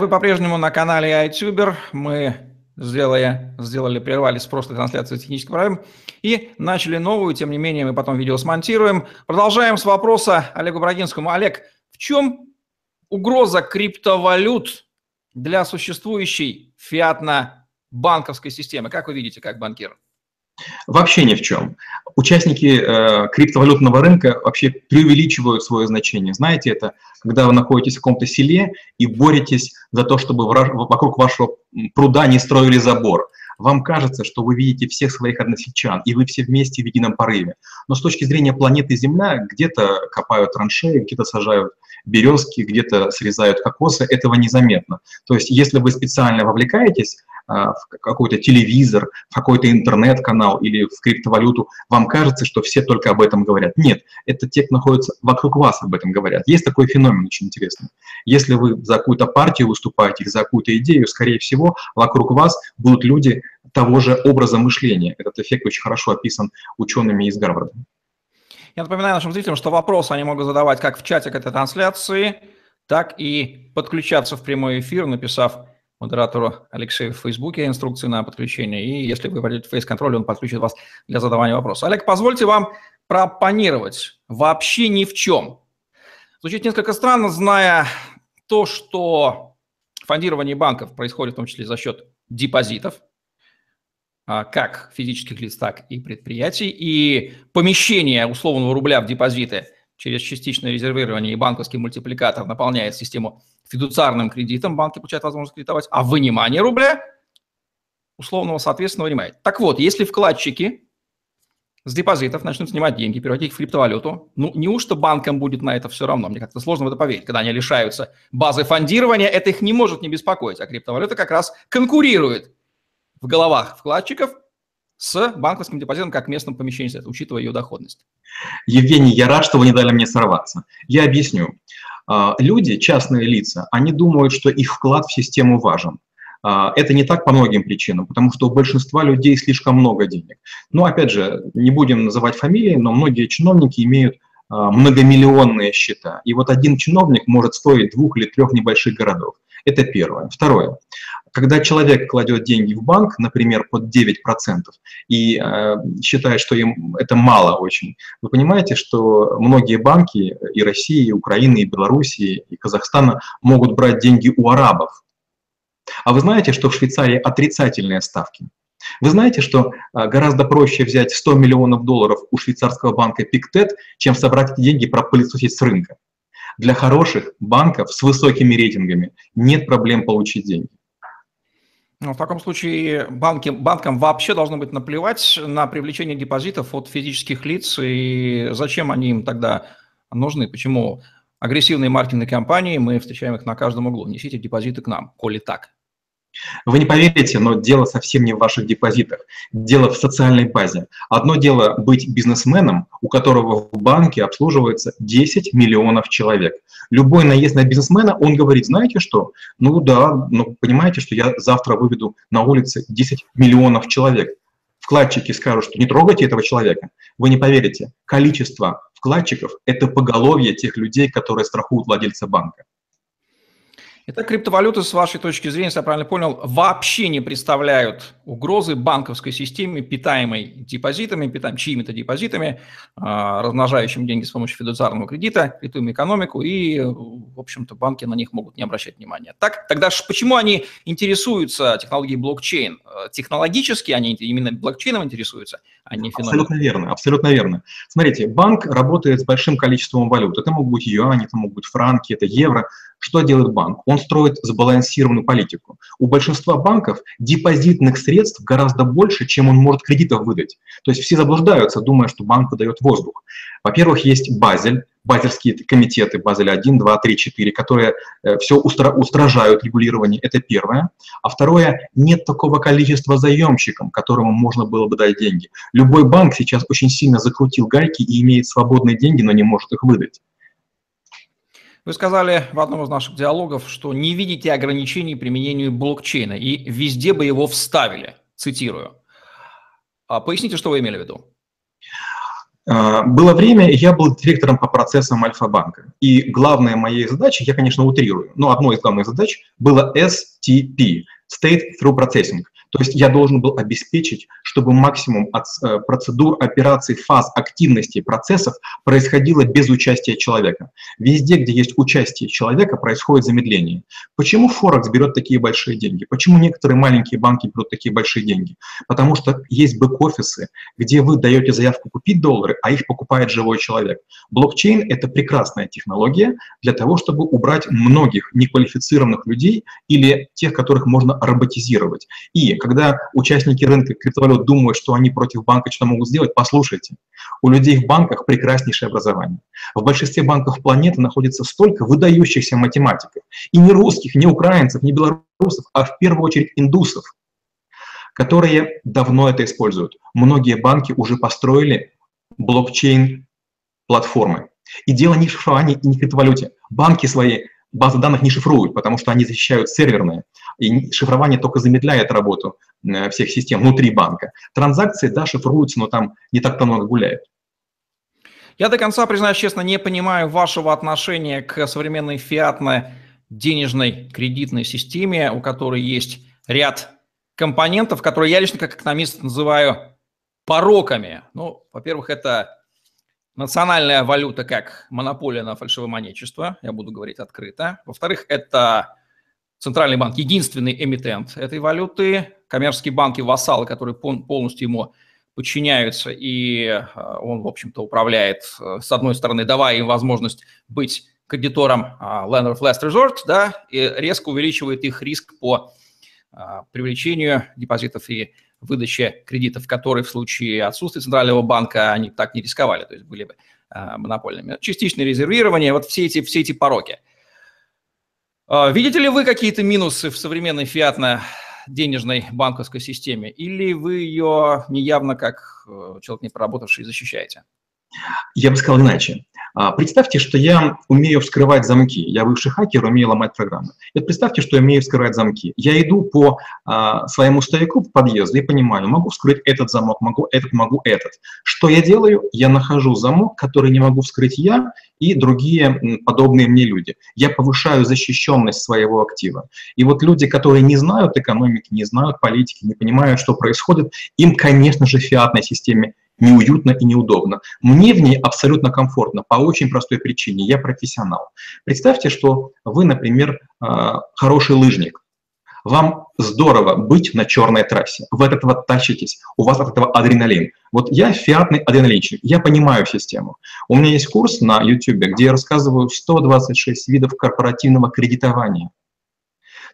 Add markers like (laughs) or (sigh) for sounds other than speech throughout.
Вы по-прежнему на канале iTuber. Мы сделали, сделали, прервали с прошлой трансляции технических проблем и начали новую. Тем не менее, мы потом видео смонтируем. Продолжаем с вопроса Олегу Брагинскому. Олег, в чем угроза криптовалют для существующей фиатно-банковской системы? Как вы видите, как банкир? Вообще ни в чем. Участники э, криптовалютного рынка вообще преувеличивают свое значение. Знаете, это когда вы находитесь в каком-то селе и боретесь за то, чтобы вокруг вашего пруда не строили забор. Вам кажется, что вы видите всех своих односельчан, и вы все вместе в едином порыве. Но с точки зрения планеты Земля, где-то копают траншеи, где-то сажают березки, где-то срезают кокосы, этого незаметно. То есть если вы специально вовлекаетесь а, в какой-то телевизор, в какой-то интернет-канал или в криптовалюту, вам кажется, что все только об этом говорят. Нет, это те, кто находится вокруг вас, об этом говорят. Есть такой феномен очень интересный. Если вы за какую-то партию выступаете или за какую-то идею, скорее всего, вокруг вас будут люди того же образа мышления. Этот эффект очень хорошо описан учеными из Гарварда. Я напоминаю нашим зрителям, что вопросы они могут задавать как в чате к этой трансляции, так и подключаться в прямой эфир, написав модератору Алексею в Фейсбуке инструкции на подключение. И если вы войдете в фейс-контроль, он подключит вас для задавания вопроса. Олег, позвольте вам пропонировать вообще ни в чем. Звучит несколько странно, зная то, что фондирование банков происходит в том числе за счет депозитов, как физических лиц, так и предприятий, и помещение условного рубля в депозиты через частичное резервирование и банковский мультипликатор наполняет систему фидуциарным кредитом банки получают возможность кредитовать, а вынимание рубля условного, соответственно, вынимает. Так вот, если вкладчики с депозитов начнут снимать деньги, переводить их в криптовалюту, ну, неужто банкам будет на это все равно? Мне как-то сложно в это поверить. Когда они лишаются базы фондирования, это их не может не беспокоить, а криптовалюта как раз конкурирует в головах вкладчиков с банковским депозитом как местным помещением, учитывая ее доходность. Евгений, я рад, что вы не дали мне сорваться. Я объясню. А, люди, частные лица, они думают, что их вклад в систему важен. А, это не так по многим причинам, потому что у большинства людей слишком много денег. Но, опять же, не будем называть фамилии, но многие чиновники имеют а, многомиллионные счета. И вот один чиновник может стоить двух или трех небольших городов. Это первое. Второе. Когда человек кладет деньги в банк, например, под 9%, и э, считает, что им это мало очень, вы понимаете, что многие банки и России, и Украины, и Белоруссии, и Казахстана могут брать деньги у арабов. А вы знаете, что в Швейцарии отрицательные ставки? Вы знаете, что э, гораздо проще взять 100 миллионов долларов у швейцарского банка Пиктет, чем собрать эти деньги пропылесосить с рынка. Для хороших банков с высокими рейтингами нет проблем получить деньги. Ну, в таком случае банки, банкам вообще должно быть наплевать на привлечение депозитов от физических лиц, и зачем они им тогда нужны? Почему агрессивные маркетинговые компании, мы встречаем их на каждом углу. Несите депозиты к нам, коли так. Вы не поверите, но дело совсем не в ваших депозитах. Дело в социальной базе. Одно дело быть бизнесменом, у которого в банке обслуживается 10 миллионов человек. Любой наезд на бизнесмена, он говорит, знаете что? Ну да, ну понимаете, что я завтра выведу на улице 10 миллионов человек. Вкладчики скажут, что не трогайте этого человека. Вы не поверите. Количество вкладчиков – это поголовье тех людей, которые страхуют владельца банка. Итак, криптовалюты, с вашей точки зрения, если я правильно понял, вообще не представляют угрозы банковской системе, питаемой депозитами, питаем чьими-то депозитами, а, размножающим деньги с помощью фидуциарного кредита, кредитуем экономику, и, в общем-то, банки на них могут не обращать внимания. Так, тогда почему они интересуются технологией блокчейн? Э, технологически они именно блокчейном интересуются, а не феноменом? Абсолютно верно, абсолютно верно. Смотрите, банк работает с большим количеством валют. Это могут быть юани, это могут быть франки, это евро. Что делает банк? Он строит сбалансированную политику. У большинства банков депозитных средств гораздо больше, чем он может кредитов выдать. То есть все заблуждаются, думая, что банк выдает воздух. Во-первых, есть Базель, базельские комитеты, Базель 1, 2, 3, 4, которые э, все устра устражают регулирование, это первое. А второе, нет такого количества заемщиков, которому можно было бы дать деньги. Любой банк сейчас очень сильно закрутил гайки и имеет свободные деньги, но не может их выдать. Вы сказали в одном из наших диалогов, что не видите ограничений применению блокчейна и везде бы его вставили, цитирую. А поясните, что вы имели в виду? А, было время, я был директором по процессам Альфа-банка. И главная моей задачей, я, конечно, утрирую, но одной из главных задач было STP – State Through Processing – то есть я должен был обеспечить, чтобы максимум от э, процедур, операций, фаз, активностей, процессов происходило без участия человека. Везде, где есть участие человека, происходит замедление. Почему Форекс берет такие большие деньги? Почему некоторые маленькие банки берут такие большие деньги? Потому что есть бэк-офисы, где вы даете заявку купить доллары, а их покупает живой человек. Блокчейн — это прекрасная технология для того, чтобы убрать многих неквалифицированных людей или тех, которых можно роботизировать. И когда участники рынка криптовалют думают, что они против банка что-то могут сделать, послушайте. У людей в банках прекраснейшее образование. В большинстве банков планеты находится столько выдающихся математиков. И не русских, не украинцев, не белорусов, а в первую очередь индусов, которые давно это используют. Многие банки уже построили блокчейн-платформы. И дело не в шифровании и не в криптовалюте. Банки свои базы данных не шифруют, потому что они защищают серверные. И шифрование только замедляет работу э, всех систем внутри банка. Транзакции, да, шифруются, но там не так-то много гуляет. Я до конца, признаюсь честно, не понимаю вашего отношения к современной фиатно-денежной кредитной системе, у которой есть ряд компонентов, которые я лично как экономист называю пороками. Ну, во-первых, это национальная валюта как монополия на фальшивомонечество, я буду говорить открыто. Во-вторых, это Центральный банк единственный эмитент этой валюты, коммерческие банки вассалы, которые полностью ему подчиняются, и э, он, в общем-то, управляет, э, с одной стороны, давая им возможность быть кредитором э, Land of Last Resort, да, и резко увеличивает их риск по привлечению депозитов и выдаче кредитов, которые в случае отсутствия Центрального банка они так не рисковали, то есть были бы монопольными. Частичное резервирование, вот все эти, все эти пороки – а, видите ли вы какие-то минусы в современной фиатно-денежной банковской системе? Или вы ее неявно, как э, человек не проработавший, защищаете? Я бы сказал иначе. А, представьте, что я умею вскрывать замки. Я бывший хакер, умею ломать программы. И представьте, что я умею вскрывать замки. Я иду по а, своему стояку в подъезд и понимаю, могу вскрыть этот замок, могу этот, могу этот. Что я делаю? Я нахожу замок, который не могу вскрыть я и другие подобные мне люди. Я повышаю защищенность своего актива. И вот люди, которые не знают экономики, не знают политики, не понимают, что происходит, им, конечно же, фиатной системе неуютно и неудобно. Мне в ней абсолютно комфортно по очень простой причине. Я профессионал. Представьте, что вы, например, а, хороший лыжник. Вам здорово быть на черной трассе. Вы от этого тащитесь, у вас от этого адреналин. Вот я фиатный адреналинчик, я понимаю систему. У меня есть курс на YouTube, где я рассказываю 126 видов корпоративного кредитования.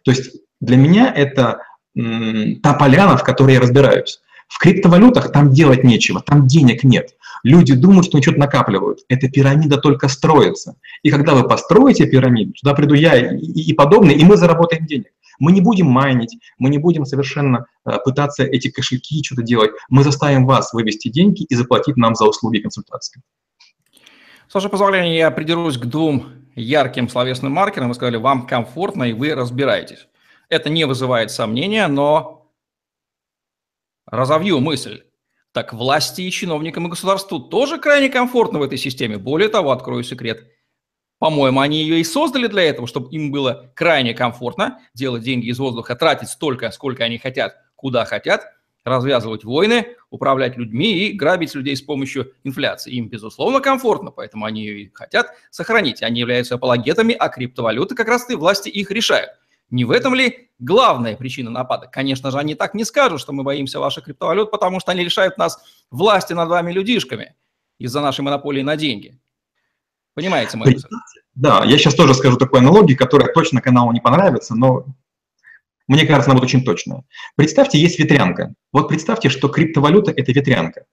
То есть для меня это та поляна, в которой я разбираюсь. В криптовалютах там делать нечего, там денег нет. Люди думают, что они что-то накапливают. Эта пирамида только строится. И когда вы построите пирамиду, туда приду я и, и, и подобные, и мы заработаем денег. Мы не будем майнить, мы не будем совершенно э, пытаться эти кошельки что-то делать. Мы заставим вас вывести деньги и заплатить нам за услуги консультации. С вашего позволения, я придерусь к двум ярким словесным маркерам. Вы сказали, вам комфортно, и вы разбираетесь. Это не вызывает сомнения, но Разовью мысль. Так власти и чиновникам и государству тоже крайне комфортно в этой системе. Более того, открою секрет. По-моему, они ее и создали для этого, чтобы им было крайне комфортно делать деньги из воздуха, тратить столько, сколько они хотят, куда хотят, развязывать войны, управлять людьми и грабить людей с помощью инфляции. Им, безусловно, комфортно, поэтому они ее и хотят сохранить. Они являются апологетами, а криптовалюты как раз и власти их решают. Не в этом ли главная причина нападок? Конечно же, они так не скажут, что мы боимся ваших криптовалют, потому что они лишают нас власти над вами людишками из-за нашей монополии на деньги. Понимаете мысль? Да, я сейчас тоже скажу такой аналогии, которая точно каналу не понравится, но мне кажется, она будет очень точная. Представьте, есть ветрянка. Вот представьте, что криптовалюта – это ветрянка.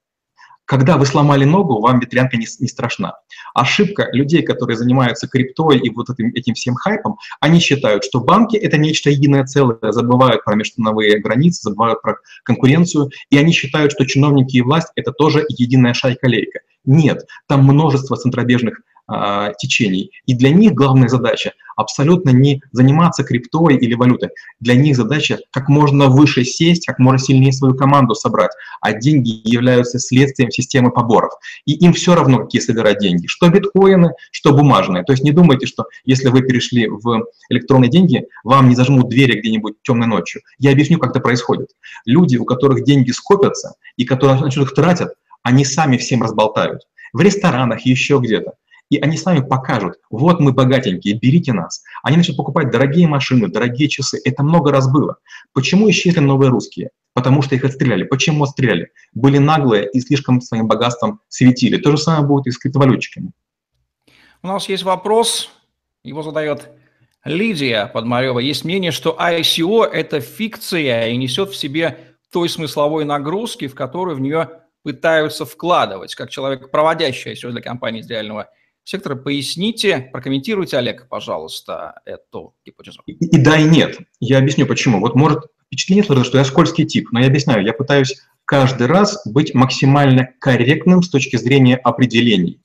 Когда вы сломали ногу, вам ветрянка не, не страшна. Ошибка людей, которые занимаются криптой и вот этим, этим всем хайпом, они считают, что банки – это нечто единое целое, забывают про межстановые границы, забывают про конкуренцию, и они считают, что чиновники и власть – это тоже единая шайка-лейка. Нет, там множество центробежных а, течений. И для них главная задача абсолютно не заниматься криптой или валютой. Для них задача как можно выше сесть, как можно сильнее свою команду собрать. А деньги являются следствием системы поборов. И им все равно, какие собирать деньги. Что биткоины, что бумажные. То есть не думайте, что если вы перешли в электронные деньги, вам не зажмут двери где-нибудь темной ночью. Я объясню, как это происходит. Люди, у которых деньги скопятся и которые начнут их тратят, они сами всем разболтают. В ресторанах, еще где-то и они с вами покажут, вот мы богатенькие, берите нас. Они начнут покупать дорогие машины, дорогие часы. Это много раз было. Почему исчезли новые русские? Потому что их отстреляли. Почему отстреляли? Были наглые и слишком своим богатством светили. То же самое будет и с криптовалютчиками. У нас есть вопрос, его задает Лидия Подмарева. Есть мнение, что ICO – это фикция и несет в себе той смысловой нагрузки, в которую в нее пытаются вкладывать, как человек, проводящий ICO для компании из реального сектора. Поясните, прокомментируйте, Олег, пожалуйста, эту гипотезу. И, и да, и нет. Я объясню, почему. Вот может впечатление что я скользкий тип, но я объясняю, я пытаюсь каждый раз быть максимально корректным с точки зрения определений.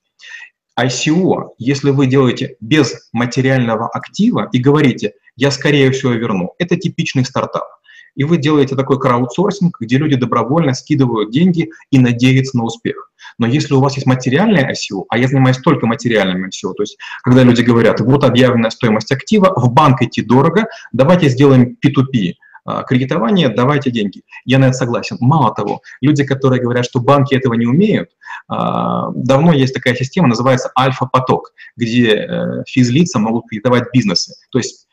ICO, если вы делаете без материального актива и говорите, я скорее всего верну, это типичный стартап. И вы делаете такой краудсорсинг, где люди добровольно скидывают деньги и надеются на успех. Но если у вас есть материальное ICO, а я занимаюсь только материальным ICO, то есть когда люди говорят, вот объявленная стоимость актива, в банк идти дорого, давайте сделаем P2P, а, кредитование, давайте деньги. Я на это согласен. Мало того, люди, которые говорят, что банки этого не умеют, а, давно есть такая система, называется альфа-поток, где э, физлица могут кредитовать бизнесы. То есть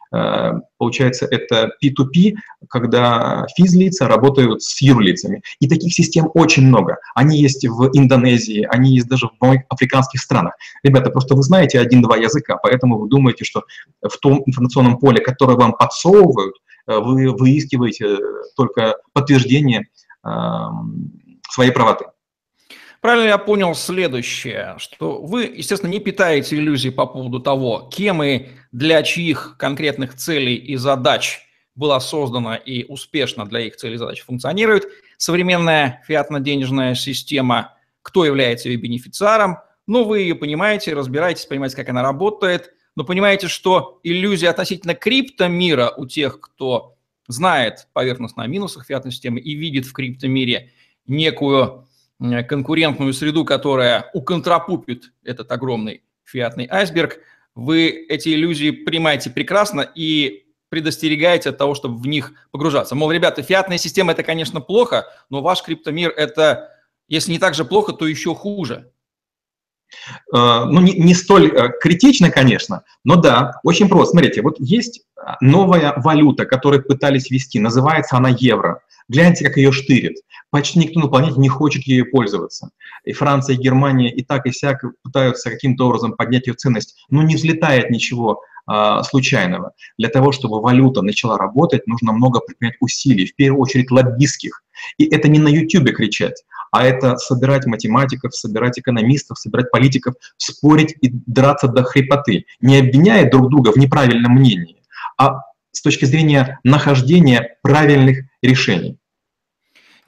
получается, это P2P, когда физлица работают с юрлицами. И таких систем очень много. Они есть в Индонезии, они есть даже в многих африканских странах. Ребята, просто вы знаете один-два языка, поэтому вы думаете, что в том информационном поле, которое вам подсовывают, э, вы выискиваете только подтверждение эм, своей правоты. Правильно я понял следующее, что вы, естественно, не питаете иллюзий по поводу того, кем и для чьих конкретных целей и задач была создана и успешно для их целей и задач функционирует современная фиатно-денежная система, кто является ее бенефициаром, но вы ее понимаете, разбираетесь, понимаете, как она работает, но понимаете, что иллюзия относительно криптомира у тех, кто знает поверхностно о минусах фиатной системы и видит в криптомире некую конкурентную среду, которая уконтрапупит этот огромный фиатный айсберг, вы эти иллюзии понимаете прекрасно и предостерегаете от того, чтобы в них погружаться. Мол, ребята, фиатная система – это, конечно, плохо, но ваш криптомир – это, если не так же плохо, то еще хуже. Э, ну, не, не столь э, критично, конечно, но да, очень просто. Смотрите, вот есть новая валюта, которую пытались ввести, называется она евро. Гляньте, как ее штырит. Почти никто на планете не хочет ею пользоваться. И Франция, и Германия и так и сяк пытаются каким-то образом поднять ее ценность, но не взлетает ничего а, случайного. Для того, чтобы валюта начала работать, нужно много предпринять усилий, в первую очередь лоббистских. И это не на YouTube кричать, а это собирать математиков, собирать экономистов, собирать политиков, спорить и драться до хрипоты, не обвиняя друг друга в неправильном мнении, а с точки зрения нахождения правильных решений.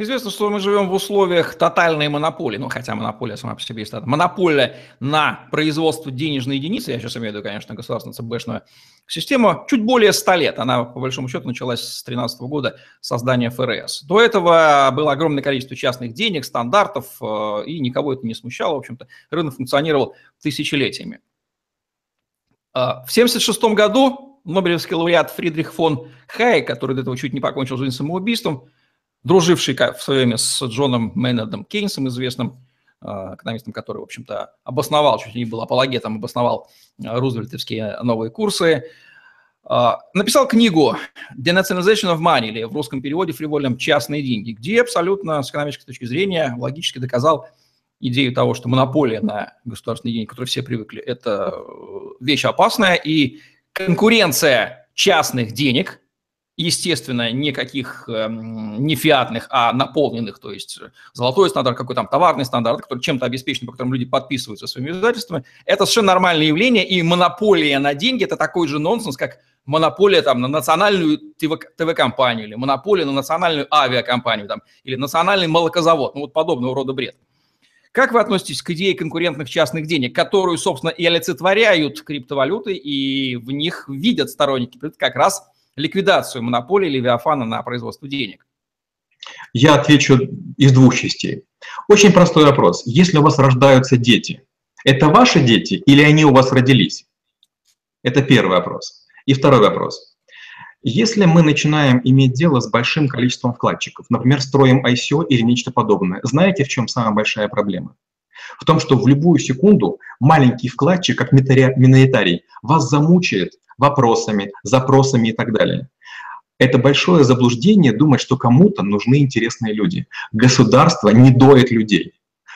Известно, что мы живем в условиях тотальной монополии, ну, хотя монополия сама по себе есть, монополия на производство денежной единицы, я сейчас имею в виду, конечно, государственную ЦБшную систему, чуть более 100 лет. Она, по большому счету, началась с 2013 года создания ФРС. До этого было огромное количество частных денег, стандартов, э, и никого это не смущало, в общем-то. Рынок функционировал тысячелетиями. Э, в 1976 году Нобелевский лауреат Фридрих фон Хай, который до этого чуть не покончил жизнь самоубийством, друживший в свое время с Джоном Мейнардом Кейнсом, известным а, экономистом, который, в общем-то, обосновал, чуть не был апологетом, обосновал а, рузвельтовские новые курсы, а, написал книгу «Denationalization of Money» или в русском переводе фривольном «Частные деньги», где абсолютно с экономической точки зрения логически доказал идею того, что монополия на государственные деньги, к которой все привыкли, это вещь опасная, и конкуренция частных денег, естественно, никаких э, не фиатных, а наполненных, то есть золотой стандарт, какой там товарный стандарт, который чем-то обеспечен, по которому люди подписываются своими обязательствами, это совершенно нормальное явление, и монополия на деньги – это такой же нонсенс, как монополия там, на национальную ТВ-компанию или монополия на национальную авиакомпанию там, или национальный молокозавод, ну вот подобного рода бред. Как вы относитесь к идее конкурентных частных денег, которую, собственно, и олицетворяют криптовалюты, и в них видят сторонники как раз ликвидацию монополии Левиафана на производство денег? Я отвечу из двух частей. Очень простой вопрос. Если у вас рождаются дети, это ваши дети или они у вас родились? Это первый вопрос. И второй вопрос. Если мы начинаем иметь дело с большим количеством вкладчиков, например, строим ICO или нечто подобное, знаете, в чем самая большая проблема? В том, что в любую секунду маленький вкладчик, как миноритарий, вас замучает вопросами, запросами и так далее. Это большое заблуждение думать, что кому-то нужны интересные люди. Государство не доит людей.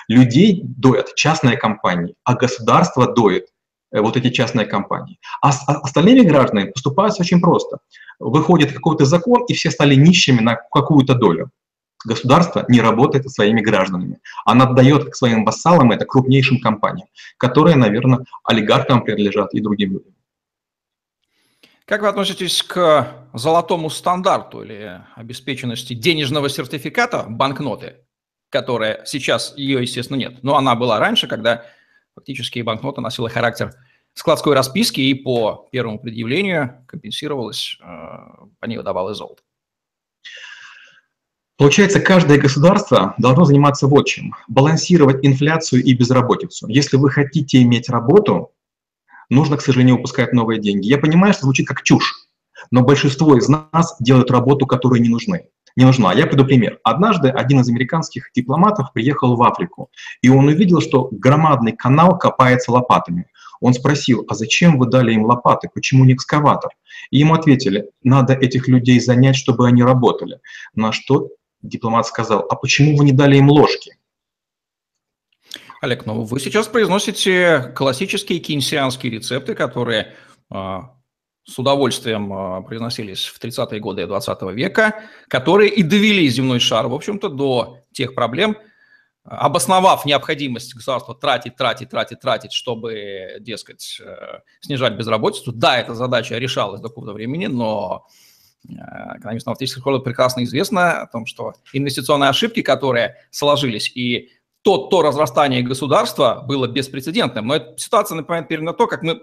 Людей доят частные компании, а государство доит вот эти частные компании. А с остальными гражданами поступается очень просто. Выходит какой-то закон, и все стали нищими на какую-то долю. Государство не работает со своими гражданами. Оно отдает к своим вассалам, это крупнейшим компаниям, которые, наверное, олигархам принадлежат и другим людям. Как вы относитесь к золотому стандарту или обеспеченности денежного сертификата банкноты, которая сейчас, ее, естественно, нет, но она была раньше, когда фактически банкнота носила характер складской расписки и по первому предъявлению компенсировалась, э, по ней выдавалось золото. Получается, каждое государство должно заниматься вот чем. Балансировать инфляцию и безработицу. Если вы хотите иметь работу, нужно, к сожалению, выпускать новые деньги. Я понимаю, что звучит как чушь, но большинство из нас делают работу, которая не нужны. Не нужна. Я приду пример. Однажды один из американских дипломатов приехал в Африку, и он увидел, что громадный канал копается лопатами. Он спросил, а зачем вы дали им лопаты, почему не экскаватор? И ему ответили, надо этих людей занять, чтобы они работали. На что дипломат сказал, а почему вы не дали им ложки? Олег, ну вы сейчас произносите классические кейнсианские рецепты, которые э, с удовольствием э, произносились в 30-е годы 20 века, которые и довели земной шар, в общем-то, до тех проблем, обосновав необходимость государства тратить, тратить, тратить, тратить, чтобы, дескать, э, снижать безработицу. Да, эта задача решалась до какого-то времени, но экономистам автоматической школы прекрасно известно о том, что инвестиционные ошибки, которые сложились и то, то разрастание государства было беспрецедентным. Но эта ситуация напоминает на то, как мы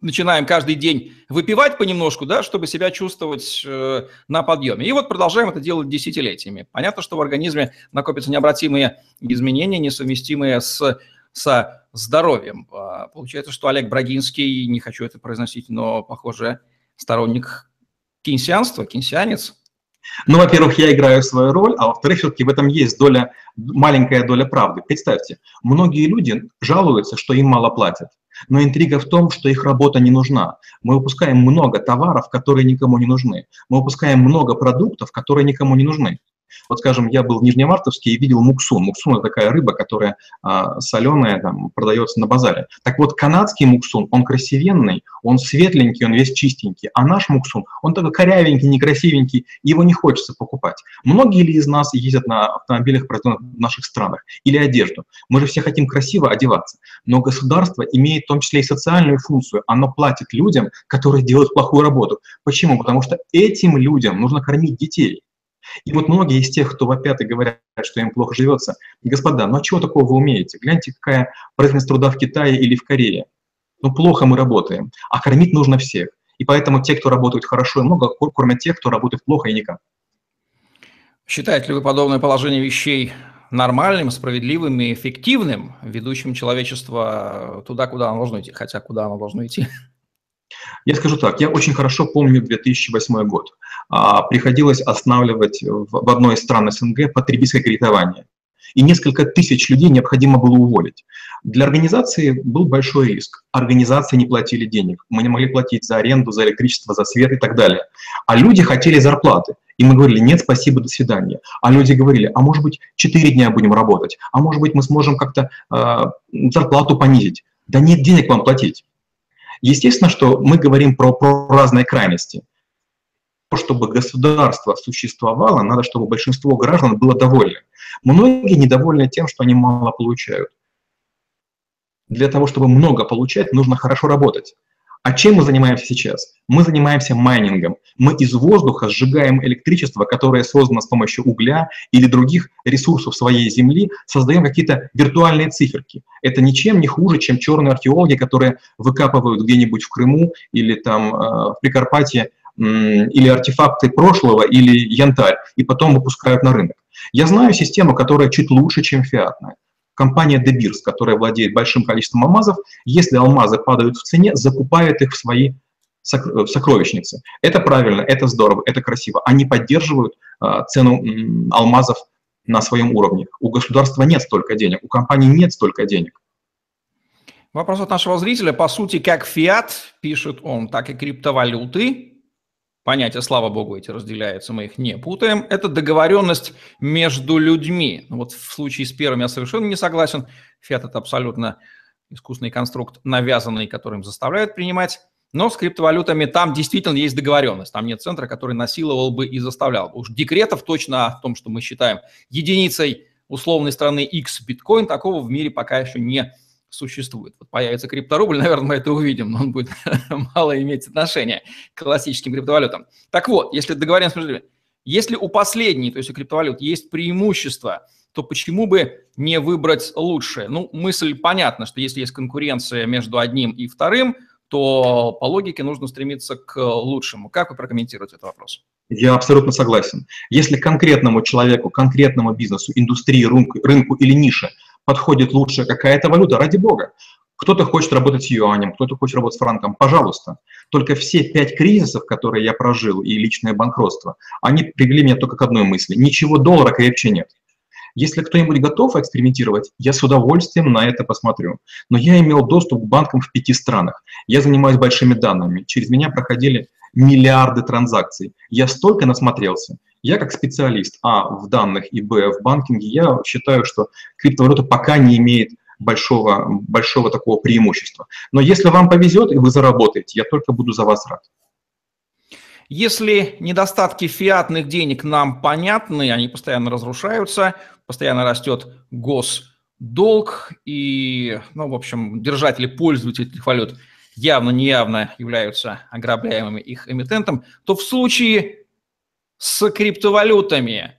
начинаем каждый день выпивать понемножку, да, чтобы себя чувствовать э, на подъеме. И вот продолжаем это делать десятилетиями. Понятно, что в организме накопятся необратимые изменения, несовместимые с, со здоровьем. А, получается, что Олег Брагинский, не хочу это произносить, но, похоже, сторонник кейнсианства, кейнсианец. Ну, во-первых, я играю свою роль, а во-вторых, все-таки в этом есть доля, маленькая доля правды. Представьте, многие люди жалуются, что им мало платят. Но интрига в том, что их работа не нужна. Мы выпускаем много товаров, которые никому не нужны. Мы выпускаем много продуктов, которые никому не нужны. Вот, скажем, я был в Нижнемартовске и видел муксун. Муксун – это такая рыба, которая а, соленая, там, продается на базаре. Так вот, канадский муксун, он красивенный, он светленький, он весь чистенький. А наш муксун, он такой корявенький, некрасивенький, его не хочется покупать. Многие ли из нас ездят на автомобилях, произведенных в наших странах, или одежду? Мы же все хотим красиво одеваться. Но государство имеет в том числе и социальную функцию. Оно платит людям, которые делают плохую работу. Почему? Потому что этим людям нужно кормить детей. И вот многие из тех, кто вопят и говорят, что им плохо живется, господа, ну а чего такого вы умеете? Гляньте, какая производительность труда в Китае или в Корее. Ну плохо мы работаем, а кормить нужно всех. И поэтому те, кто работают хорошо и много, кормят тех, кто работает плохо и никак. Считаете ли вы подобное положение вещей нормальным, справедливым и эффективным, ведущим человечество туда, куда оно должно идти? Хотя куда оно должно идти? Я скажу так, я очень хорошо помню 2008 год. А, приходилось останавливать в одной из стран СНГ потребительское кредитование. И несколько тысяч людей необходимо было уволить. Для организации был большой риск. Организации не платили денег. Мы не могли платить за аренду, за электричество, за свет и так далее. А люди хотели зарплаты. И мы говорили, нет, спасибо, до свидания. А люди говорили, а может быть, 4 дня будем работать, а может быть, мы сможем как-то э, зарплату понизить. Да нет денег вам платить. Естественно, что мы говорим про, про разные крайности. Чтобы государство существовало, надо, чтобы большинство граждан было довольны. Многие недовольны тем, что они мало получают. Для того, чтобы много получать, нужно хорошо работать. А чем мы занимаемся сейчас? Мы занимаемся майнингом. Мы из воздуха сжигаем электричество, которое создано с помощью угля или других ресурсов своей земли, создаем какие-то виртуальные циферки. Это ничем не хуже, чем черные археологи, которые выкапывают где-нибудь в Крыму или там э, в Прикарпатье или артефакты прошлого, или янтарь, и потом выпускают на рынок. Я знаю систему, которая чуть лучше, чем фиатная. Компания De Beers, которая владеет большим количеством алмазов, если алмазы падают в цене, закупает их в свои сокровищницы. Это правильно, это здорово, это красиво. Они поддерживают а, цену алмазов на своем уровне. У государства нет столько денег, у компаний нет столько денег. Вопрос от нашего зрителя. По сути, как фиат, пишет он, так и криптовалюты понятия, слава богу, эти разделяются, мы их не путаем. Это договоренность между людьми. Вот в случае с первым я совершенно не согласен. Фиат – это абсолютно искусственный конструкт, навязанный, которым заставляют принимать. Но с криптовалютами там действительно есть договоренность. Там нет центра, который насиловал бы и заставлял. Уж декретов точно о том, что мы считаем единицей условной страны X биткоин, такого в мире пока еще не. Вот появится крипторубль, (laughs) наверное, мы это увидим, но он будет (laughs) мало иметь отношения к классическим криптовалютам. Так вот, если договоримся если у последней, то есть у криптовалют, есть преимущество, то почему бы не выбрать лучшее? Ну, мысль понятна, что если есть конкуренция между одним и вторым, то по логике нужно стремиться к лучшему. Как вы прокомментируете этот вопрос? Я абсолютно согласен. Если конкретному человеку, конкретному бизнесу, индустрии, рынку, рынку или нише подходит лучше какая-то валюта, ради бога. Кто-то хочет работать с юанем, кто-то хочет работать с франком, пожалуйста. Только все пять кризисов, которые я прожил, и личное банкротство, они привели меня только к одной мысли. Ничего доллара крепче нет. Если кто-нибудь готов экспериментировать, я с удовольствием на это посмотрю. Но я имел доступ к банкам в пяти странах. Я занимаюсь большими данными. Через меня проходили миллиарды транзакций. Я столько насмотрелся. Я как специалист, а, в данных и, б, в банкинге, я считаю, что криптовалюта пока не имеет большого, большого такого преимущества. Но если вам повезет и вы заработаете, я только буду за вас рад. Если недостатки фиатных денег нам понятны, они постоянно разрушаются, постоянно растет госдолг, и, ну, в общем, держатели, пользователи этих валют явно неявно являются ограбляемыми их эмитентом, то в случае с криптовалютами,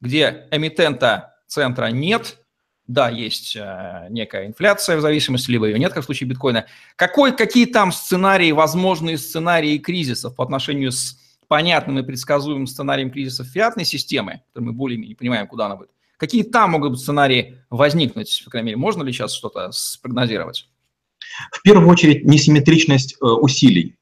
где эмитента центра нет, да, есть э, некая инфляция в зависимости, либо ее нет, как в случае биткоина. Какой, какие там сценарии, возможные сценарии кризисов по отношению с понятным и предсказуемым сценарием кризисов фиатной системы, мы более-менее понимаем, куда она будет, какие там могут быть сценарии возникнуть, по крайней мере, можно ли сейчас что-то спрогнозировать? В первую очередь, несимметричность э, усилий.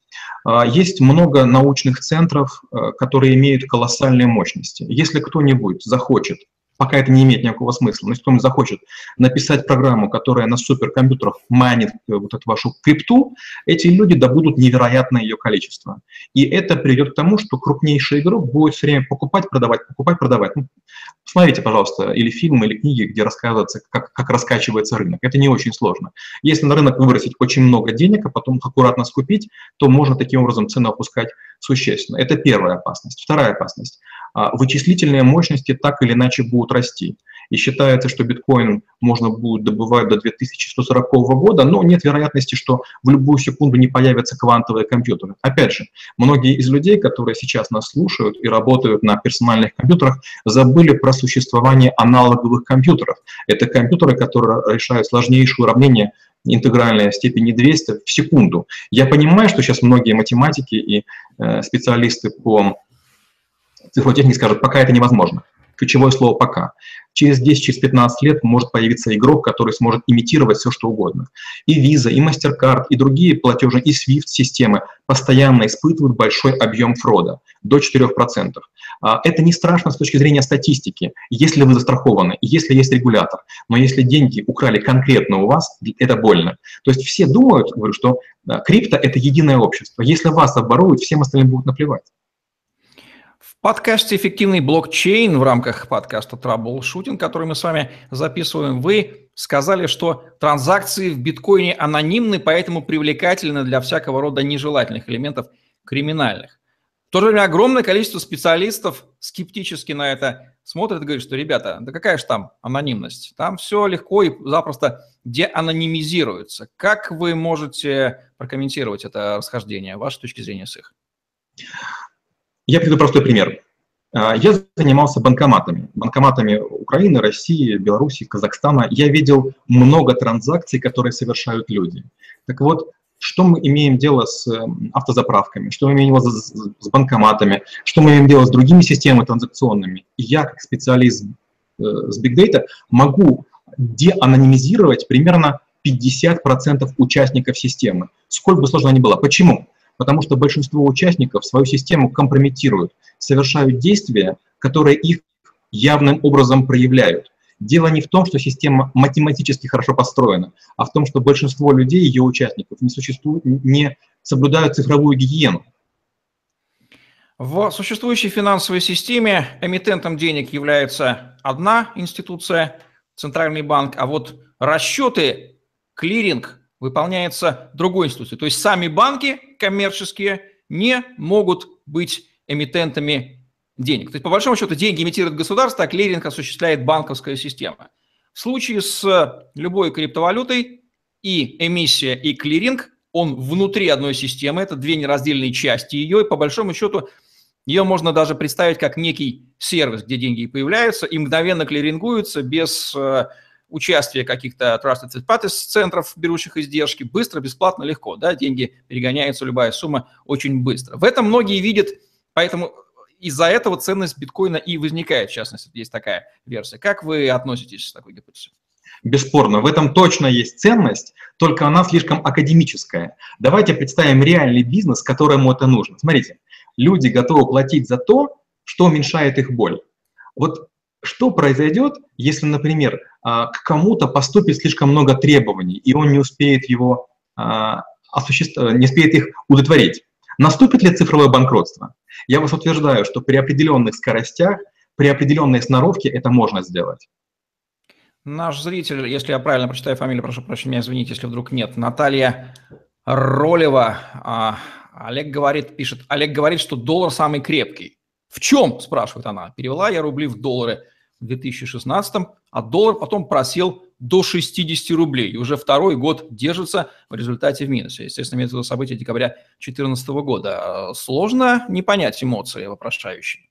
А, есть много научных центров, э, которые имеют колоссальные мощности. Если кто-нибудь захочет пока это не имеет никакого смысла. Но если кто-нибудь захочет написать программу, которая на суперкомпьютерах майнит э, вот эту вашу крипту, эти люди добудут невероятное ее количество. И это приведет к тому, что крупнейший игрок будет все время покупать, продавать, покупать, продавать. Ну, посмотрите, пожалуйста, или фильмы, или книги, где рассказывается, как, как раскачивается рынок. Это не очень сложно. Если на рынок выбросить очень много денег, а потом аккуратно скупить, то можно таким образом цену опускать существенно. Это первая опасность. Вторая опасность. А, вычислительные мощности так или иначе будут расти. И считается, что биткоин можно будет добывать до 2140 года, но нет вероятности, что в любую секунду не появятся квантовые компьютеры. Опять же, многие из людей, которые сейчас нас слушают и работают на персональных компьютерах, забыли про существование аналоговых компьютеров. Это компьютеры, которые решают сложнейшие уравнения интегральной степени 200 в секунду. Я понимаю, что сейчас многие математики и э, специалисты по цифротехники скажут, пока это невозможно. Ключевое слово «пока». Через 10-15 через лет может появиться игрок, который сможет имитировать все, что угодно. И Visa, и MasterCard, и другие платежи, и SWIFT-системы постоянно испытывают большой объем фрода, до 4%. А, это не страшно с точки зрения статистики, если вы застрахованы, если есть регулятор. Но если деньги украли конкретно у вас, это больно. То есть все думают, говорю, что крипто – это единое общество. Если вас оборуют, всем остальным будут наплевать подкасте «Эффективный блокчейн» в рамках подкаста «Траблшутинг», который мы с вами записываем, вы сказали, что транзакции в биткоине анонимны, поэтому привлекательны для всякого рода нежелательных элементов криминальных. то же время огромное количество специалистов скептически на это смотрят и говорят, что, ребята, да какая же там анонимность? Там все легко и запросто деанонимизируется. Как вы можете прокомментировать это расхождение, вашей точки зрения с их? Я приведу простой пример. А, я занимался банкоматами. Банкоматами Украины, России, Беларуси, Казахстана. Я видел много транзакций, которые совершают люди. Так вот, что мы имеем дело с эм, автозаправками, что мы имеем дело с, банкоматами, что мы имеем дело с другими системами транзакционными. Я, как специалист э, с Big Data, могу деанонимизировать примерно 50% участников системы. Сколько бы сложно ни было. Почему? Потому что большинство участников свою систему компрометируют, совершают действия, которые их явным образом проявляют. Дело не в том, что система математически хорошо построена, а в том, что большинство людей, ее участников, не, существуют, не соблюдают цифровую гигиену. В существующей финансовой системе эмитентом денег является одна институция, Центральный банк, а вот расчеты, клиринг выполняется другой институцией. То есть сами банки коммерческие не могут быть эмитентами денег. То есть, по большому счету, деньги имитирует государство, а клиринг осуществляет банковская система. В случае с любой криптовалютой и эмиссия, и клиринг, он внутри одной системы, это две нераздельные части ее, и по большому счету ее можно даже представить как некий сервис, где деньги появляются и мгновенно клирингуются без участия каких-то trusted parties центров, берущих издержки, быстро, бесплатно, легко, да, деньги перегоняются, любая сумма очень быстро. В этом многие видят, поэтому из-за этого ценность биткоина и возникает, в частности, есть такая версия. Как вы относитесь к такой гипотезе? Бесспорно, в этом точно есть ценность, только она слишком академическая. Давайте представим реальный бизнес, которому это нужно. Смотрите, люди готовы платить за то, что уменьшает их боль. Вот что произойдет, если, например, а, к кому-то поступит слишком много требований, и он не успеет его а, осуществить, не успеет их удовлетворить? Наступит ли цифровое банкротство? Я вас утверждаю, что при определенных скоростях, при определенной сноровке это можно сделать. Наш зритель, если я правильно прочитаю фамилию, прошу прощения, извините, если вдруг нет, Наталья Ролева, а, Олег говорит, пишет, Олег говорит, что доллар самый крепкий. В чем, спрашивает она. Перевела я рубли в доллары в 2016, а доллар потом просел до 60 рублей. И уже второй год держится в результате в минусе. Естественно, имеется в виду события декабря 2014 года. Сложно не понять эмоции вопрошающие.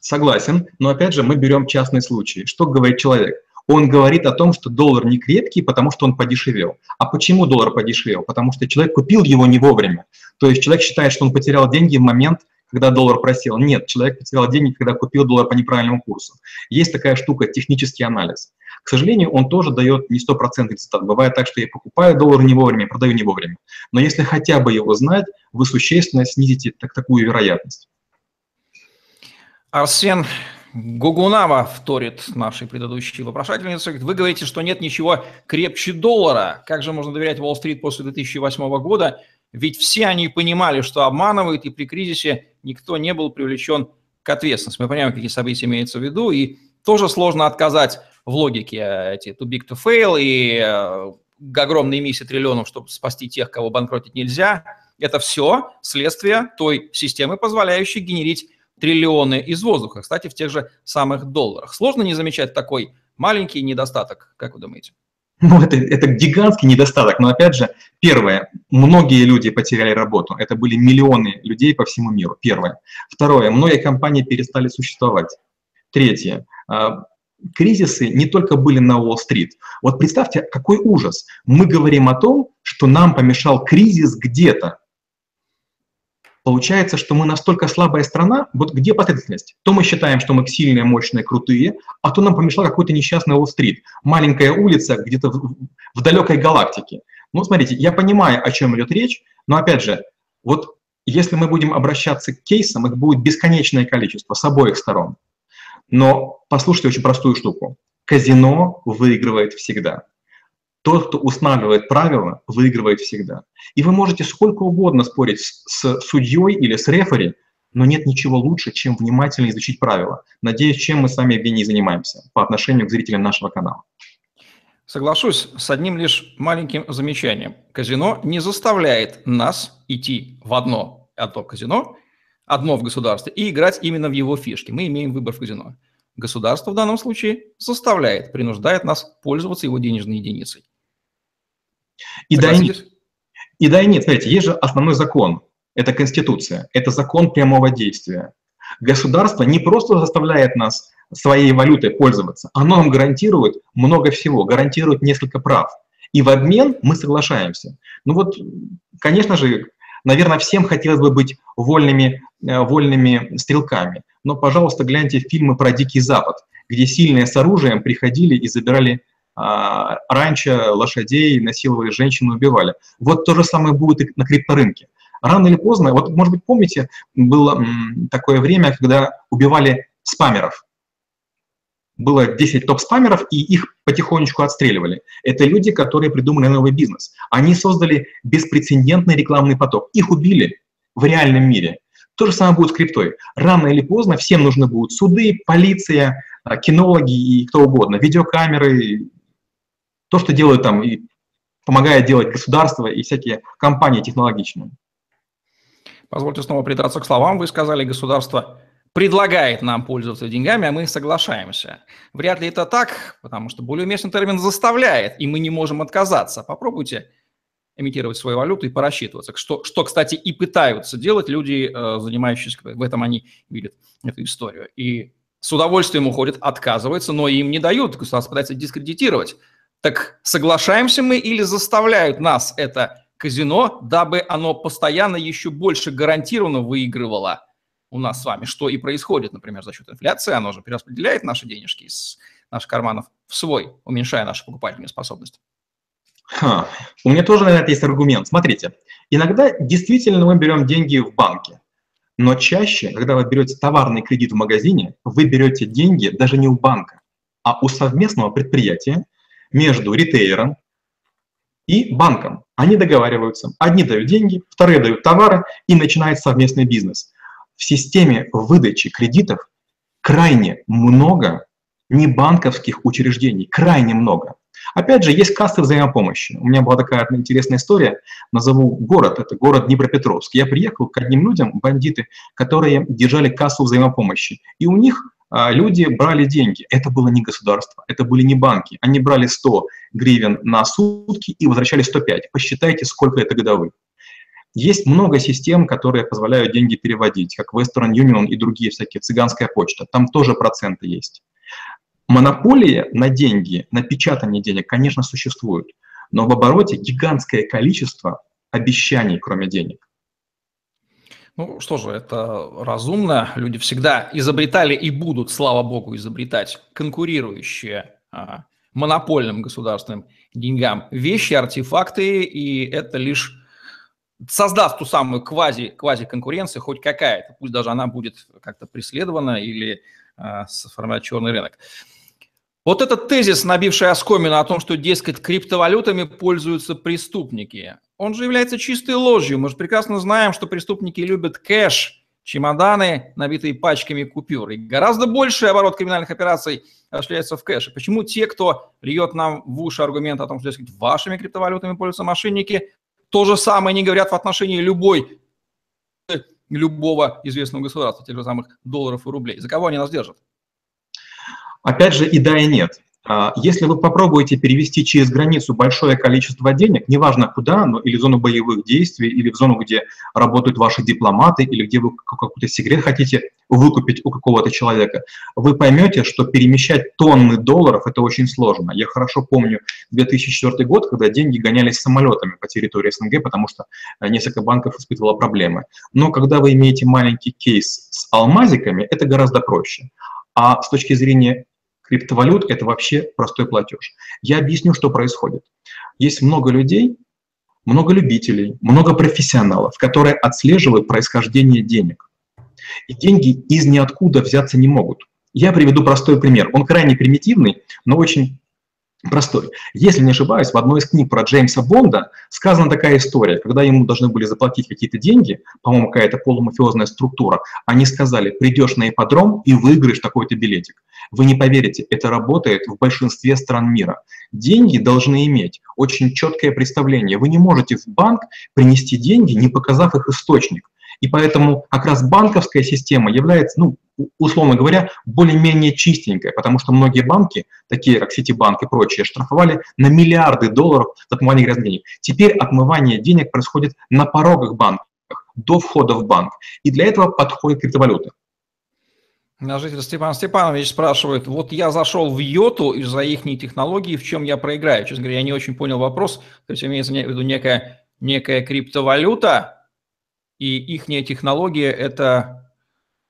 Согласен, но опять же мы берем частный случай. Что говорит человек? Он говорит о том, что доллар не крепкий, потому что он подешевел. А почему доллар подешевел? Потому что человек купил его не вовремя. То есть человек считает, что он потерял деньги в момент, когда доллар просел. Нет, человек потерял деньги, когда купил доллар по неправильному курсу. Есть такая штука, технический анализ. К сожалению, он тоже дает не стопроцентный результат. Бывает так, что я покупаю доллар не вовремя, продаю не вовремя. Но если хотя бы его знать, вы существенно снизите так, такую вероятность. Арсен Гугунава вторит нашей предыдущей вопрошательнице. Вы говорите, что нет ничего крепче доллара. Как же можно доверять Уолл-стрит после 2008 года? Ведь все они понимали, что обманывают, и при кризисе никто не был привлечен к ответственности. Мы понимаем, какие события имеются в виду, и тоже сложно отказать в логике э, эти too big to fail и э, огромные эмиссии триллионов, чтобы спасти тех, кого банкротить нельзя. Это все следствие той системы, позволяющей генерить триллионы из воздуха, кстати, в тех же самых долларах. Сложно не замечать такой маленький недостаток, как вы думаете? (laughs) Ну, это, это гигантский недостаток. Но опять же, первое, многие люди потеряли работу. Это были миллионы людей по всему миру. Первое. Второе, многие компании перестали существовать. Третье, а, кризисы не только были на Уолл-стрит. Вот представьте, какой ужас. Мы говорим о том, что нам помешал кризис где-то. Получается, что мы настолько слабая страна, вот где последовательность? То мы считаем, что мы сильные, мощные, крутые, а то нам помешал какой-то несчастный Уолл-стрит, маленькая улица где-то в, в далекой галактике. Ну, смотрите, я понимаю, о чем идет речь, но опять же, вот если мы будем обращаться к кейсам, их будет бесконечное количество с обоих сторон. Но послушайте очень простую штуку. Казино выигрывает всегда. Тот, кто устанавливает правила, выигрывает всегда. И вы можете сколько угодно спорить с, с судьей или с рефери, но нет ничего лучше, чем внимательно изучить правила. Надеюсь, чем мы с вами, Евгений, занимаемся по отношению к зрителям нашего канала. Соглашусь с одним лишь маленьким замечанием. Казино не заставляет нас идти в одно, одно казино, одно в государстве и играть именно в его фишки. Мы имеем выбор в казино. Государство в данном случае заставляет, принуждает нас пользоваться его денежной единицей. И да, и нет. И да, и нет. Смотрите, есть же основной закон. Это Конституция. Это закон прямого действия. Государство не просто заставляет нас своей валютой пользоваться, оно нам гарантирует много всего, гарантирует несколько прав. И в обмен мы соглашаемся. Ну вот, конечно же, наверное, всем хотелось бы быть вольными, э, вольными стрелками. Но, пожалуйста, гляньте фильмы про Дикий Запад, где сильные с оружием приходили и забирали а, раньше лошадей, насиловали женщин, убивали. Вот то же самое будет и на крипторынке. Рано или поздно, вот, может быть, помните, было такое время, когда убивали спамеров. Было 10 топ-спамеров, и их потихонечку отстреливали. Это люди, которые придумали новый бизнес. Они создали беспрецедентный рекламный поток. Их убили в реальном мире. То же самое будет с криптой. Рано или поздно всем нужны будут суды, полиция, а, кинологи и кто угодно, видеокамеры, то, что делают там и помогает делать государство и всякие компании технологичные. Позвольте снова придраться к словам. Вы сказали, государство предлагает нам пользоваться деньгами, а мы соглашаемся. Вряд ли это так, потому что более уместный термин заставляет, и мы не можем отказаться. Попробуйте имитировать свою валюту и порасчитываться. Что, что кстати, и пытаются делать люди, э, занимающиеся, в этом они видят эту историю. И с удовольствием уходят, отказываются, но им не дают, государство пытается дискредитировать. Так соглашаемся мы или заставляют нас это казино, дабы оно постоянно еще больше гарантированно выигрывало у нас с вами, что и происходит, например, за счет инфляции, оно же перераспределяет наши денежки из наших карманов в свой, уменьшая нашу покупательную способность. Ха. У меня тоже на это есть аргумент. Смотрите, иногда действительно мы берем деньги в банке, но чаще, когда вы берете товарный кредит в магазине, вы берете деньги даже не у банка, а у совместного предприятия, между ритейлером и банком. Они договариваются. Одни дают деньги, вторые дают товары, и начинается совместный бизнес. В системе выдачи кредитов крайне много небанковских учреждений, крайне много. Опять же, есть кассы взаимопомощи. У меня была такая интересная история, назову город, это город Днепропетровск. Я приехал к одним людям, бандиты, которые держали кассу взаимопомощи. И у них люди брали деньги. Это было не государство, это были не банки. Они брали 100 гривен на сутки и возвращали 105. Посчитайте, сколько это годовых. Есть много систем, которые позволяют деньги переводить, как Western Union и другие всякие, цыганская почта. Там тоже проценты есть. Монополия на деньги, на печатание денег, конечно, существует, но в обороте гигантское количество обещаний, кроме денег. Ну что же, это разумно. Люди всегда изобретали и будут, слава богу, изобретать конкурирующие а, монопольным государственным деньгам вещи, артефакты, и это лишь создаст ту самую квази, квази-конкуренцию, хоть какая-то, пусть даже она будет как-то преследована или а, сформировать черный рынок. Вот этот тезис, набивший оскомину о том, что, дескать, криптовалютами пользуются преступники, он же является чистой ложью. Мы же прекрасно знаем, что преступники любят кэш, чемоданы, набитые пачками купюр. И гораздо больший оборот криминальных операций осуществляется в кэше. Почему те, кто льет нам в уши аргумент о том, что, дескать, вашими криптовалютами пользуются мошенники, то же самое не говорят в отношении любой, любого известного государства, тех же самых долларов и рублей. За кого они нас держат? Опять же, и да, и нет. А, если вы попробуете перевести через границу большое количество денег, неважно куда, но или в зону боевых действий, или в зону, где работают ваши дипломаты, или где вы какой-то секрет хотите выкупить у какого-то человека, вы поймете, что перемещать тонны долларов – это очень сложно. Я хорошо помню 2004 год, когда деньги гонялись самолетами по территории СНГ, потому что э, несколько банков испытывало проблемы. Но когда вы имеете маленький кейс с алмазиками, это гораздо проще. А с точки зрения криптовалют – это вообще простой платеж. Я объясню, что происходит. Есть много людей, много любителей, много профессионалов, которые отслеживают происхождение денег. И деньги из ниоткуда взяться не могут. Я приведу простой пример. Он крайне примитивный, но очень простой. Если не ошибаюсь, в одной из книг про Джеймса Бонда сказана такая история, когда ему должны были заплатить какие-то деньги, по-моему, какая-то полумафиозная структура, они сказали, придешь на ипподром и выиграешь такой-то билетик. Вы не поверите, это работает в большинстве стран мира. Деньги должны иметь очень четкое представление. Вы не можете в банк принести деньги, не показав их источник. И поэтому как раз банковская система является, ну, условно говоря, более-менее чистенькая, потому что многие банки, такие как Ситибанк и прочие, штрафовали на миллиарды долларов за отмывание грязных денег. Теперь отмывание денег происходит на порогах банка, до входа в банк. И для этого подходит криптовалюта. Наш житель Степан Степанович спрашивает, вот я зашел в Йоту из-за их технологии, в чем я проиграю? Честно говоря, я не очень понял вопрос. То есть имеется в виду некая, некая криптовалюта, и их технология – это…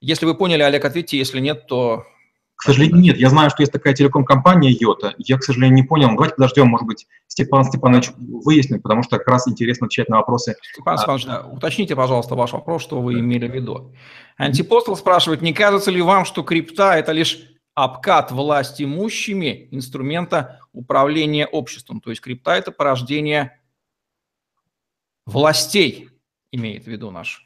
Если вы поняли, Олег, ответьте, если нет, то к сожалению, нет. Я знаю, что есть такая телеком-компания Йота. Я, к сожалению, не понял. Давайте подождем, может быть, Степан Степанович выяснит, потому что как раз интересно отвечать на вопросы. Степан Степанович, да, уточните, пожалуйста, ваш вопрос, что вы имели в виду. Антипостол спрашивает, не кажется ли вам, что крипта – это лишь обкат власть имущими инструмента управления обществом? То есть крипта – это порождение властей, имеет в виду наш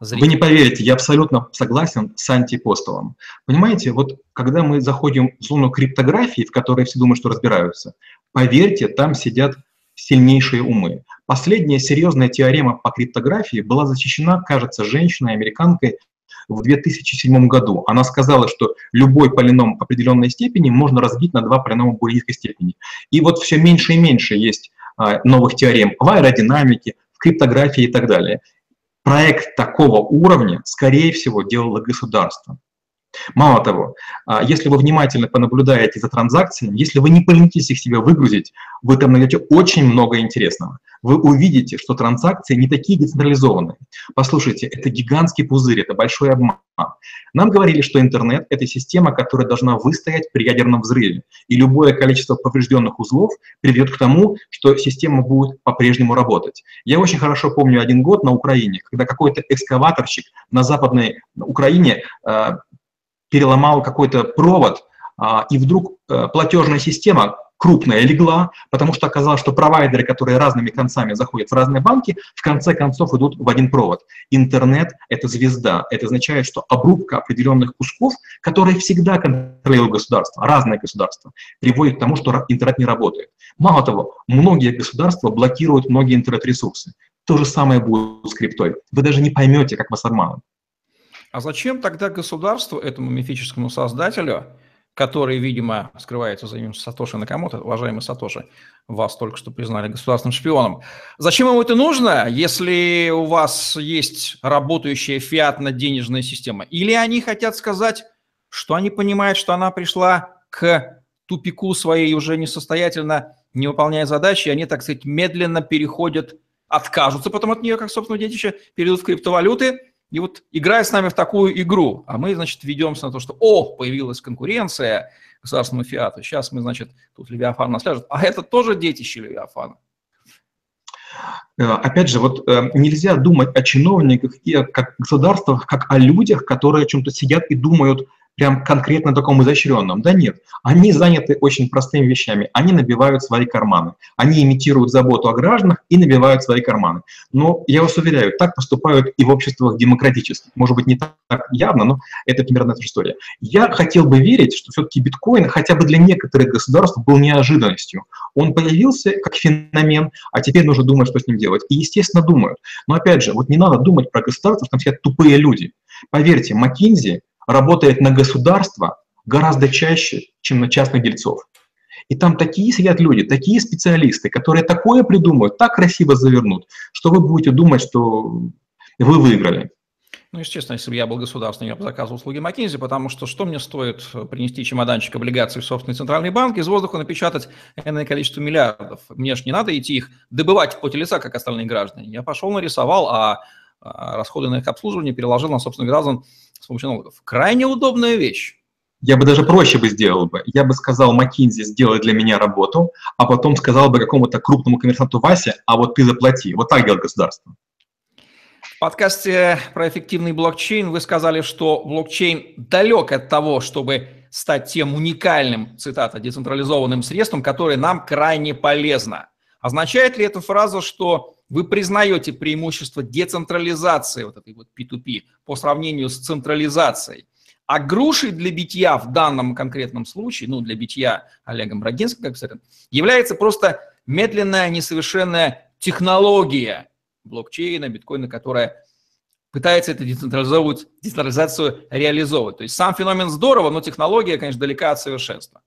зрителей. Вы не поверите, я абсолютно согласен с антипостолом. Понимаете, вот когда мы заходим в зону криптографии, в которой все думают, что разбираются, поверьте, там сидят сильнейшие умы. Последняя серьезная теорема по криптографии была защищена, кажется, женщиной, американкой в 2007 году. Она сказала, что любой полином определенной степени можно разбить на два полинома более низкой степени. И вот все меньше и меньше есть а, новых теорем в аэродинамике, криптографии и так далее проект такого уровня, скорее всего, делало государство. Мало того, а, если вы внимательно понаблюдаете за транзакциями, если вы не поленитесь их себе выгрузить, вы там найдете очень много интересного. Вы увидите, что транзакции не такие децентрализованные. Послушайте, это гигантский пузырь, это большой обман. Нам говорили, что интернет – это система, которая должна выстоять при ядерном взрыве, и любое количество поврежденных узлов приведет к тому, что система будет по-прежнему работать. Я очень хорошо помню один год на Украине, когда какой-то экскаваторщик на западной Украине а, переломал какой-то провод, а, и вдруг э, платежная система крупная легла, потому что оказалось, что провайдеры, которые разными концами заходят в разные банки, в конце концов идут в один провод. Интернет — это звезда. Это означает, что обрубка определенных кусков, которые всегда контролирует государство, разные государства, приводит к тому, что интернет не работает. Мало того, многие государства блокируют многие интернет-ресурсы. То же самое будет с криптой. Вы даже не поймете, как вас обманут. А зачем тогда государству, этому мифическому создателю, который, видимо, скрывается за именем Сатоши Накамото, уважаемый Сатоши, вас только что признали государственным шпионом. Зачем ему это нужно, если у вас есть работающая фиатно-денежная система? Или они хотят сказать, что они понимают, что она пришла к тупику своей уже несостоятельно, не выполняя задачи, и они, так сказать, медленно переходят, откажутся потом от нее, как, собственно, детище, перейдут в криптовалюты – и вот играя с нами в такую игру, а мы, значит, ведемся на то, что, о, появилась конкуренция государственному фиату, сейчас мы, значит, тут Левиафан нас ляжет, а это тоже детище Левиафана. Э, опять же, вот э, нельзя думать о чиновниках и о государствах, как о людях, которые о чем-то сидят и думают прям конкретно таком изощренном. Да нет, они заняты очень простыми вещами. Они набивают свои карманы. Они имитируют заботу о гражданах и набивают свои карманы. Но я вас уверяю, так поступают и в обществах демократических. Может быть, не так явно, но это примерно эта история. Я хотел бы верить, что все-таки биткоин хотя бы для некоторых государств был неожиданностью. Он появился как феномен, а теперь нужно думать, что с ним делать. И, естественно, думают. Но, опять же, вот не надо думать про государство, что там сидят тупые люди. Поверьте, McKinsey работает на государство гораздо чаще, чем на частных дельцов. И там такие сидят люди, такие специалисты, которые такое придумают, так красиво завернут, что вы будете думать, что вы выиграли. Ну, естественно, если бы я был государственным, я бы заказывал услуги McKinsey, потому что что мне стоит принести чемоданчик облигаций в собственный центральный банк, из воздуха напечатать энное количество миллиардов. Мне же не надо идти их добывать в поте лица, как остальные граждане. Я пошел, нарисовал, а, а расходы на их обслуживание переложил на собственных граждан с помощью налогов. Крайне удобная вещь. Я бы даже проще бы сделал бы. Я бы сказал McKinsey, сделай для меня работу, а потом сказал бы какому-то крупному коммерсанту Васе, а вот ты заплати. Вот так делает государство. В подкасте про эффективный блокчейн вы сказали, что блокчейн далек от того, чтобы стать тем уникальным, цитата, децентрализованным средством, которое нам крайне полезно. Означает ли эта фраза, что вы признаете преимущество децентрализации вот этой вот P2P по сравнению с централизацией. А грушей для битья в данном конкретном случае, ну, для битья Олегом Брагинским, как сказать, является просто медленная, несовершенная технология блокчейна, биткоина, которая пытается это децентрализацию реализовывать. То есть сам феномен здорово, но технология, конечно, далека от совершенства.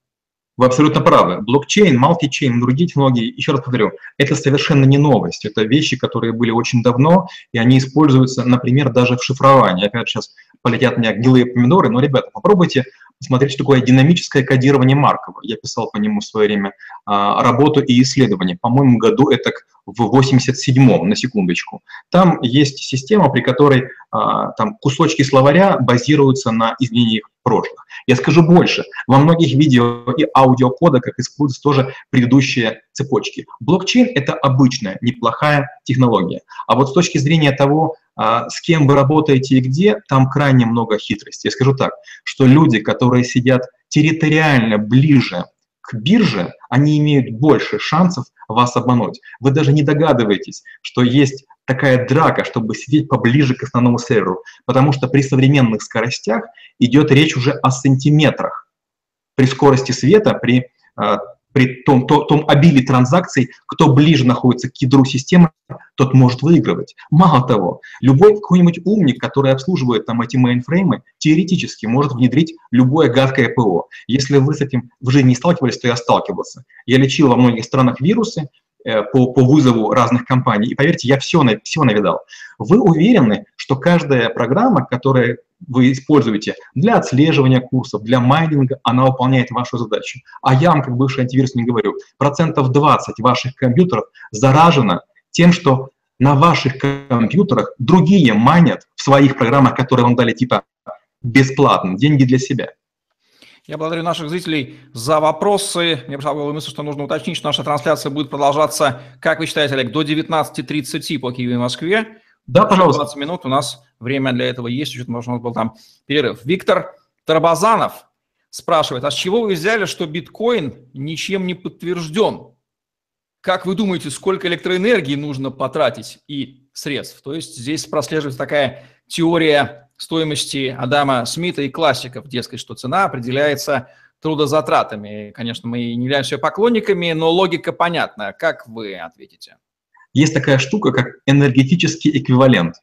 Вы абсолютно правы. Блокчейн, мультичейн, другие технологии, еще раз повторю, это совершенно не новость. Это вещи, которые были очень давно, и они используются, например, даже в шифровании. Опять сейчас полетят меня гнилые помидоры, но, ребята, попробуйте посмотреть, что такое динамическое кодирование Маркова. Я писал по нему в свое время а, работу и исследование. По-моему, году это в 87-м, на секундочку. Там есть система, при которой там кусочки словаря базируются на изменениях прошлых. Я скажу больше. Во многих видео и аудиокодеках используются тоже предыдущие цепочки. Блокчейн — это обычная, неплохая технология. А вот с точки зрения того, а, с кем вы работаете и где, там крайне много хитрости. Я скажу так, что люди, которые сидят территориально ближе к бирже, они имеют больше шансов вас обмануть. Вы даже не догадываетесь, что есть такая драка, чтобы сидеть поближе к основному серверу, потому что при современных скоростях идет речь уже о сантиметрах. При скорости света, при а, при том, том, том обилии транзакций, кто ближе находится к ядру системы, тот может выигрывать. Мало того, любой какой-нибудь умник, который обслуживает там эти мейнфреймы, теоретически может внедрить любое гадкое ПО. Если вы с этим в жизни не сталкивались, то я сталкивался. Я лечил во многих странах вирусы, Э, по, по вызову разных компаний. И поверьте, я все, все навидал. Вы уверены, что каждая программа, которую вы используете для отслеживания курсов, для майнинга, она выполняет вашу задачу. А я вам, как бывший антивирусник, говорю, процентов 20 ваших компьютеров заражено тем, что на ваших компьютерах другие майнят в своих программах, которые вам дали типа бесплатно, деньги для себя. Я благодарю наших зрителей за вопросы. Мне пришла в мысль, что нужно уточнить, что наша трансляция будет продолжаться, как вы считаете, Олег, до 19.30 по Киеву и Москве. Да, пожалуйста. 20 минут у нас время для этого есть, чуть-чуть, может, у нас был там перерыв. Виктор Тарабазанов спрашивает, а с чего вы взяли, что биткоин ничем не подтвержден? Как вы думаете, сколько электроэнергии нужно потратить и средств? То есть здесь прослеживается такая теория стоимости Адама Смита и классиков, дескать, что цена определяется трудозатратами. Конечно, мы не являемся поклонниками, но логика понятна. Как вы ответите? Есть такая штука, как энергетический эквивалент.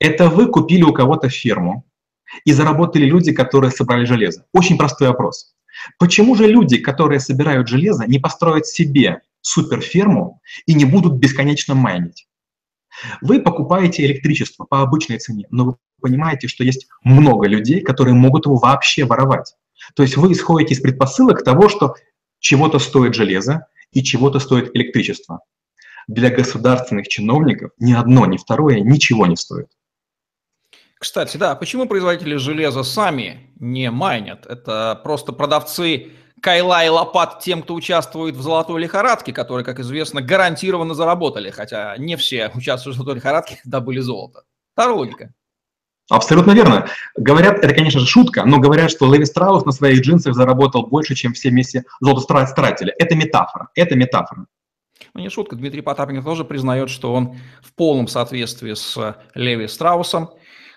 Это вы купили у кого-то ферму, и заработали люди, которые собрали железо. Очень простой вопрос. Почему же люди, которые собирают железо, не построят себе суперферму и не будут бесконечно майнить? Вы покупаете электричество по обычной цене, но вы понимаете, что есть много людей, которые могут его вообще воровать. То есть вы исходите из предпосылок того, что чего-то стоит железо и чего-то стоит электричество. Для государственных чиновников ни одно, ни второе ничего не стоит. Кстати, да, почему производители железа сами не майнят? Это просто продавцы кайла и лопат тем, кто участвует в золотой лихорадке, которые, как известно, гарантированно заработали, хотя не все участвуют в золотой лихорадке, (laughs) добыли золото. Та логика. Абсолютно верно. Говорят, это, конечно же, шутка, но говорят, что Леви Страус на своих джинсах заработал больше, чем все вместе золото стратили. Это метафора. Это метафора. Ну, не шутка. Дмитрий Потапенко тоже признает, что он в полном соответствии с Леви Страусом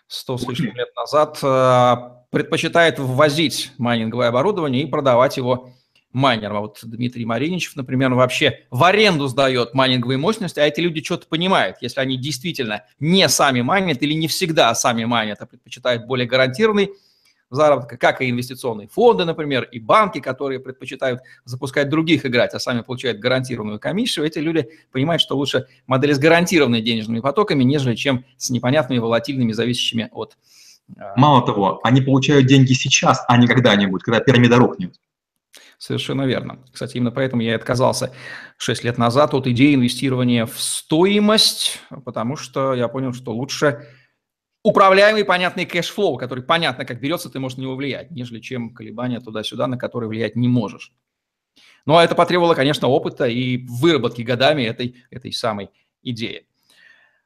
сто с лишним лет назад э, предпочитает ввозить майнинговое оборудование и продавать его майнерам. А вот Дмитрий Мариничев, например, вообще в аренду сдает майнинговые мощности, а эти люди что-то понимают. Если они действительно не сами майнят или не всегда сами майнят, а предпочитают более гарантированный заработок, как и инвестиционные фонды, например, и банки, которые предпочитают запускать других играть, а сами получают гарантированную комиссию, эти люди понимают, что лучше модель с гарантированными денежными потоками, нежели чем с непонятными, волатильными, зависящими от... А, Мало того, они получают деньги сейчас, а не когда-нибудь, когда пирамида рухнет. Совершенно верно. Кстати, именно поэтому я и отказался 6 лет назад от идеи инвестирования в стоимость, потому что я понял, что лучше управляемый понятный cash flow, который понятно, как берется, ты можешь на него влиять, нежели чем колебания туда-сюда, на которые влиять не можешь. Ну, а это потребовало, конечно, опыта и выработки годами этой, этой самой идеи.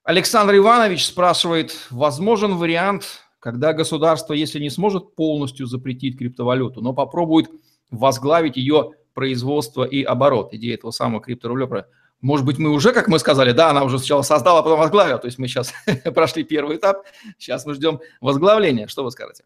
Александр Иванович спрашивает, возможен вариант, когда государство, если не сможет полностью запретить криптовалюту, но попробует возглавить ее производство и оборот. Идея этого самого крипторубля. Может быть, мы уже, как мы сказали, да, она уже сначала создала, а потом возглавила. То есть мы сейчас (laughs) прошли первый этап, сейчас мы ждем возглавления. Что вы скажете?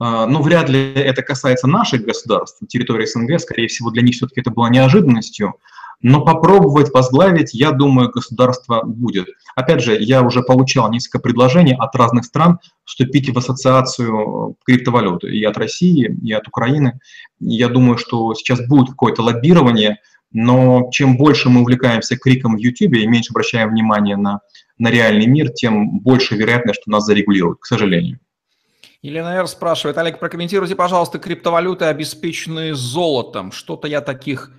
А, ну, вряд ли это касается наших государств, территории СНГ, скорее всего, для них все-таки это было неожиданностью. но попробовать возглавить, я думаю, государство будет. Опять же, я уже получал несколько предложений от разных стран вступить в ассоциацию криптовалюты и от России, и от Украины. Я думаю, что сейчас будет какое-то лоббирование, но чем больше мы увлекаемся криком в YouTube и меньше обращаем внимание на, на реальный мир, тем больше вероятность, что нас зарегулируют, к сожалению. Елена Р. спрашивает, Олег, прокомментируйте, пожалуйста, криптовалюты, обеспеченные золотом. Что-то я таких,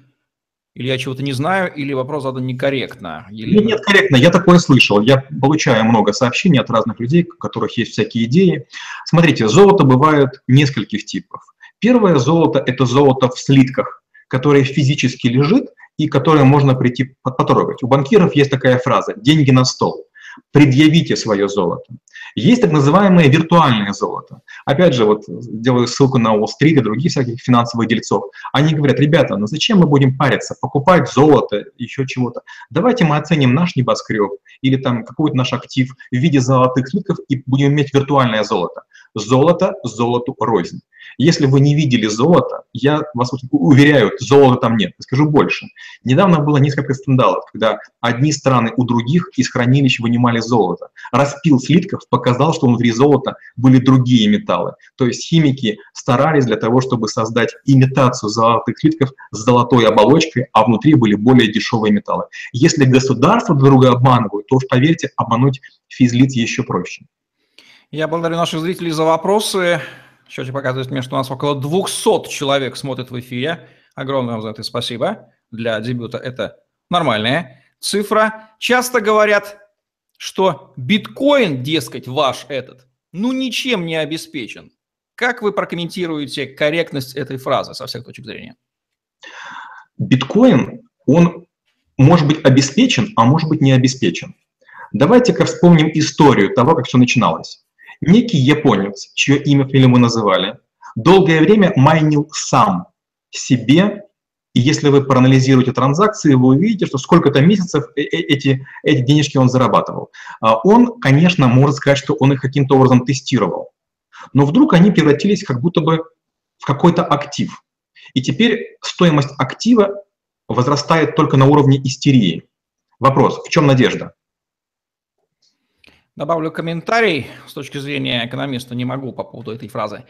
или я чего-то не знаю, или вопрос задан некорректно. Елена... Нет, корректно, я такое слышал. Я получаю много сообщений от разных людей, у которых есть всякие идеи. Смотрите, золото бывает нескольких типов. Первое золото – это золото в слитках, которое физически лежит и которое можно прийти потрогать. У банкиров есть такая фраза «деньги на стол» предъявите свое золото. Есть так называемое виртуальное золото. Опять же, вот делаю ссылку на Уолл-стрит и других всяких финансовых дельцов. Они говорят, ребята, ну зачем мы будем париться, покупать золото, еще чего-то. Давайте мы оценим наш небоскреб или там какой-то наш актив в виде золотых слитков и будем иметь виртуальное золото. Золото золоту рознь. Если вы не видели золото, я вас уверяю, золота там нет. Скажу больше. Недавно было несколько скандалов, когда одни страны у других из хранилищ вынимали золото. Распил слитков показал, что внутри золота были другие металлы. То есть химики старались для того, чтобы создать имитацию золотых слитков с золотой оболочкой, а внутри были более дешевые металлы. Если государство друга обманывают, то уж поверьте, обмануть физлиц еще проще. Я благодарю наших зрителей за вопросы. Счетчик показывает мне, что у нас около 200 человек смотрит в эфире. Огромное вам за это спасибо. Для дебюта это нормальная цифра. Часто говорят, что биткоин, дескать, ваш этот, ну ничем не обеспечен. Как вы прокомментируете корректность этой фразы со всех точек зрения? Биткоин, он может быть обеспечен, а может быть не обеспечен. Давайте-ка вспомним историю того, как все начиналось. Некий японец, чье имя фильме мы называли, долгое время майнил сам себе, и если вы проанализируете транзакции, вы увидите, что сколько-то месяцев э, э, эти, эти денежки он зарабатывал. А он, конечно, может сказать, что он их каким-то образом тестировал, но вдруг они превратились как будто бы в какой-то актив. И теперь стоимость актива возрастает только на уровне истерии. Вопрос, в чем надежда? Добавлю комментарий с точки зрения экономиста, не могу по поводу этой фразы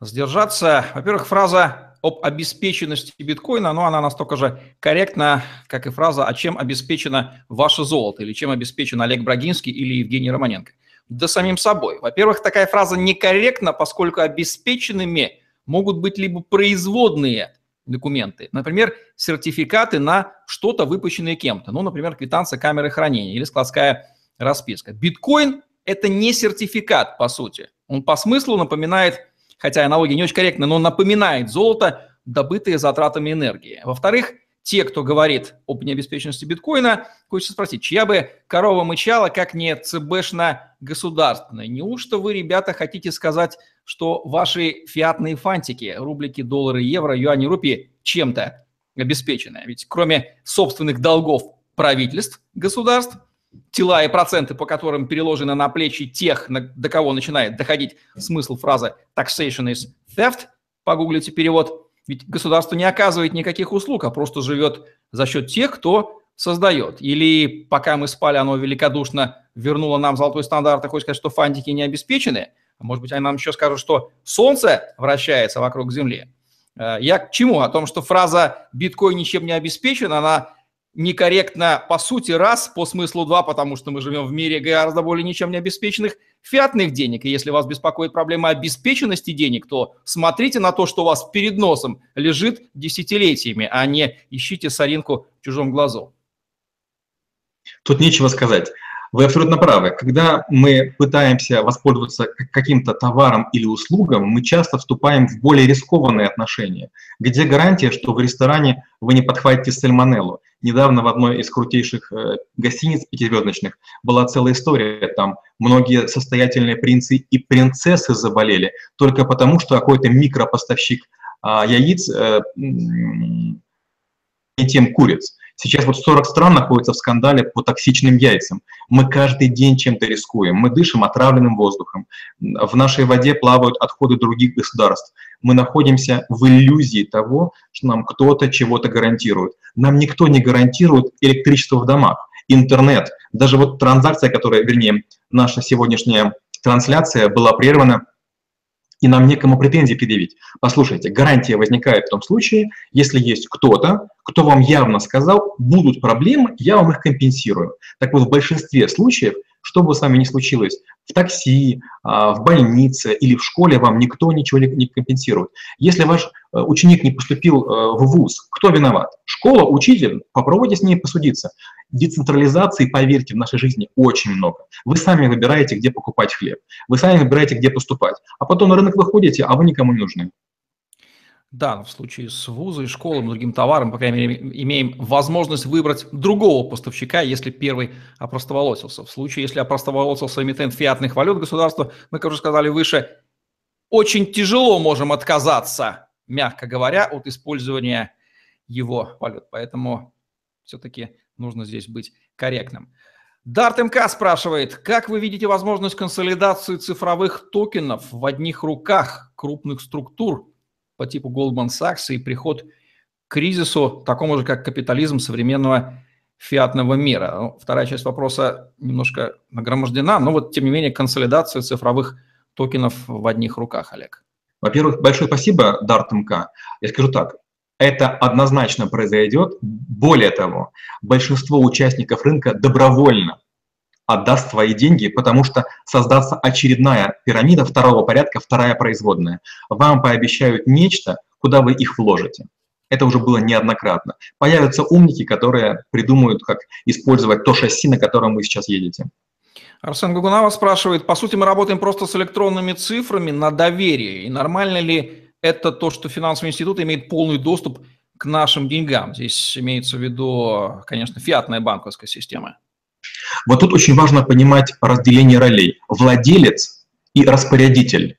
сдержаться. Во-первых, фраза об обеспеченности биткоина, но она настолько же корректна, как и фраза «А чем обеспечено ваше золото?» или «Чем обеспечен Олег Брагинский или Евгений Романенко?» Да самим собой. Во-первых, такая фраза некорректна, поскольку обеспеченными могут быть либо производные документы, например, сертификаты на что-то, выпущенное кем-то, ну, например, квитанция камеры хранения или складская расписка. Биткоин – это не сертификат, по сути. Он по смыслу напоминает, хотя аналогия не очень корректна, но напоминает золото, добытое затратами энергии. Во-вторых, те, кто говорит об необеспеченности биткоина, хочется спросить, чья бы корова мычала, как не ЦБшно-государственная? Неужто вы, ребята, хотите сказать, что ваши фиатные фантики, рублики, доллары, евро, юани, рупии чем-то обеспечены? Ведь кроме собственных долгов правительств, государств, тела и проценты, по которым переложены на плечи тех, на, до кого начинает доходить смысл фразы «taxation is theft», погуглите перевод, ведь государство не оказывает никаких услуг, а просто живет за счет тех, кто создает. Или пока мы спали, оно великодушно вернуло нам золотой стандарт и хочет сказать, что фантики не обеспечены. А может быть, они нам еще скажут, что Солнце вращается вокруг Земли. Э, я к чему? О том, что фраза «биткоин ничем не обеспечен», она некорректно по сути раз, по смыслу два, потому что мы живем в мире гораздо более ничем не обеспеченных фиатных денег. И если вас беспокоит проблема обеспеченности денег, то смотрите на то, что у вас перед носом лежит десятилетиями, а не ищите соринку в чужом глазу. Тут нечего сказать. Вы абсолютно правы. Когда мы пытаемся воспользоваться каким-то товаром или услугом, мы часто вступаем в более рискованные отношения. Где гарантия, что в ресторане вы не подхватите сальмонеллу? Недавно в одной из крутейших э, гостиниц пятизвездочных была целая история. Там многие состоятельные принцы и принцессы заболели только потому, что какой-то микропоставщик а, яиц э, не тем куриц. Сейчас вот 40 стран находятся в скандале по токсичным яйцам. Мы каждый день чем-то рискуем. Мы дышим отравленным воздухом. В нашей воде плавают отходы других государств. Мы находимся в иллюзии того, что нам кто-то чего-то гарантирует. Нам никто не гарантирует электричество в домах, интернет. Даже вот транзакция, которая, вернее, наша сегодняшняя трансляция была прервана и нам некому претензии предъявить. Послушайте, гарантия возникает в том случае, если есть кто-то, кто вам явно сказал, будут проблемы, я вам их компенсирую. Так вот, в большинстве случаев, что бы с вами ни случилось, в такси, а, в больнице или в школе вам никто ничего не компенсирует. Если ваш э, ученик не поступил э, в ВУЗ, кто виноват? Школа, учитель? Попробуйте с ней посудиться. Децентрализации, поверьте, в нашей жизни очень много. Вы сами выбираете, где покупать хлеб. Вы сами выбираете, где поступать. А потом на рынок выходите, а вы никому не нужны. Да, в случае с вузом, школой, другим товаром, по крайней мере, имеем возможность выбрать другого поставщика, если первый опростоволосился. В случае, если опростоволосился эмитент фиатных валют государства, мы, как уже сказали выше, очень тяжело можем отказаться, мягко говоря, от использования его валют. Поэтому все-таки нужно здесь быть корректным. Дарт МК спрашивает, как вы видите возможность консолидации цифровых токенов в одних руках крупных структур по типу Goldman Sachs и приход к кризису, такому же, как капитализм современного фиатного мира. Вторая часть вопроса немножко нагромождена, но вот, тем не менее, консолидация цифровых токенов в одних руках, Олег. Во-первых, большое спасибо, Дарт МК. Я скажу так, это однозначно произойдет. Более того, большинство участников рынка добровольно отдаст свои деньги, потому что создастся очередная пирамида второго порядка, вторая производная. Вам пообещают нечто, куда вы их вложите. Это уже было неоднократно. Появятся умники, которые придумают, как использовать то шасси, на котором вы сейчас едете. Арсен Гугунава спрашивает, по сути, мы работаем просто с электронными цифрами на доверие. И нормально ли это то, что финансовый институт имеет полный доступ к нашим деньгам? Здесь имеется в виду, конечно, фиатная банковская система. Вот тут очень важно понимать разделение ролей. Владелец и распорядитель.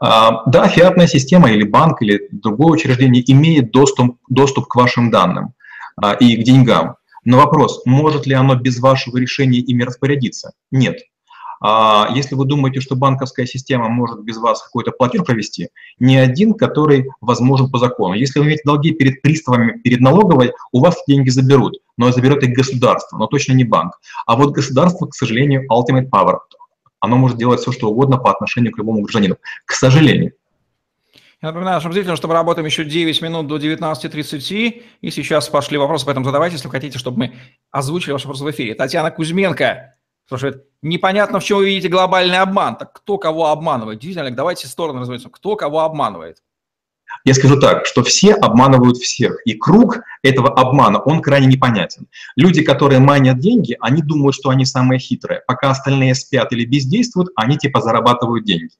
А, да, фиатная система или банк или другое учреждение имеет доступ, доступ к вашим данным а, и к деньгам. Но вопрос, может ли оно без вашего решения ими распорядиться? Нет. А если вы думаете, что банковская система может без вас какой-то платеж провести, не один, который возможен по закону. Если вы имеете долги перед приставами, перед налоговой, у вас деньги заберут, но заберет их государство, но точно не банк. А вот государство, к сожалению, ultimate power. Оно может делать все, что угодно по отношению к любому гражданину. К сожалению. Я напоминаю нашим зрителям, что мы работаем еще 9 минут до 19.30, и сейчас пошли вопросы, поэтому задавайте, если вы хотите, чтобы мы озвучили ваши вопросы в эфире. Татьяна Кузьменко спрашивает, непонятно, в чем вы видите глобальный обман. Так кто кого обманывает? Действительно, Олег, давайте стороны разберемся. Кто кого обманывает? Я скажу так, что все обманывают всех, и круг этого обмана, он крайне непонятен. Люди, которые манят деньги, они думают, что они самые хитрые. Пока остальные спят или бездействуют, они типа зарабатывают деньги.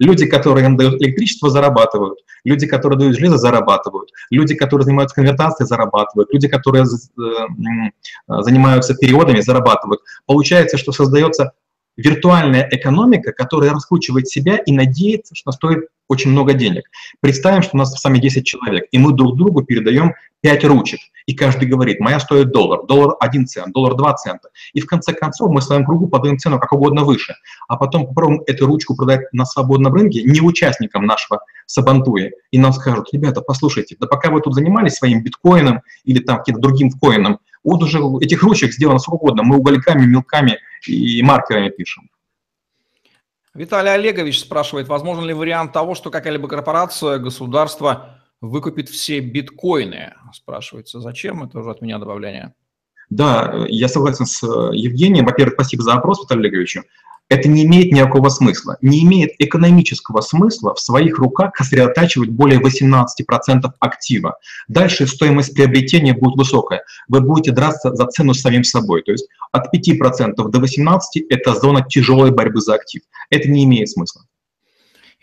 Люди, которые им дают электричество, зарабатывают. Люди, которые дают железо, зарабатывают. Люди, которые занимаются конвертацией, зарабатывают. Люди, которые э, занимаются переводами, зарабатывают. Получается, что создается виртуальная экономика, которая раскручивает себя и надеется, что стоит очень много денег. Представим, что у нас с вами 10 человек, и мы друг другу передаем 5 ручек, и каждый говорит, моя стоит доллар, доллар 1 цент, доллар 2 цента. И в конце концов мы в своем кругу подаем цену как угодно выше, а потом попробуем эту ручку продать на свободном рынке не участникам нашего сабантуя, и нам скажут, ребята, послушайте, да пока вы тут занимались своим биткоином или там каким-то другим коином, вот уже этих ручек сделано сколько угодно, мы угольками, мелками и маркерами пишем. Виталий Олегович спрашивает, возможен ли вариант того, что какая-либо корпорация, государство выкупит все биткоины? Спрашивается, зачем? Это уже от меня добавление. Да, я согласен с э, Евгением. Во-первых, спасибо за вопрос, Виталий Олеговичу это не имеет никакого смысла. Не имеет экономического смысла в своих руках сосредотачивать более 18% актива. Дальше стоимость приобретения будет высокая. Вы будете драться за цену с самим собой. То есть от 5% до 18% – это зона тяжелой борьбы за актив. Это не имеет смысла.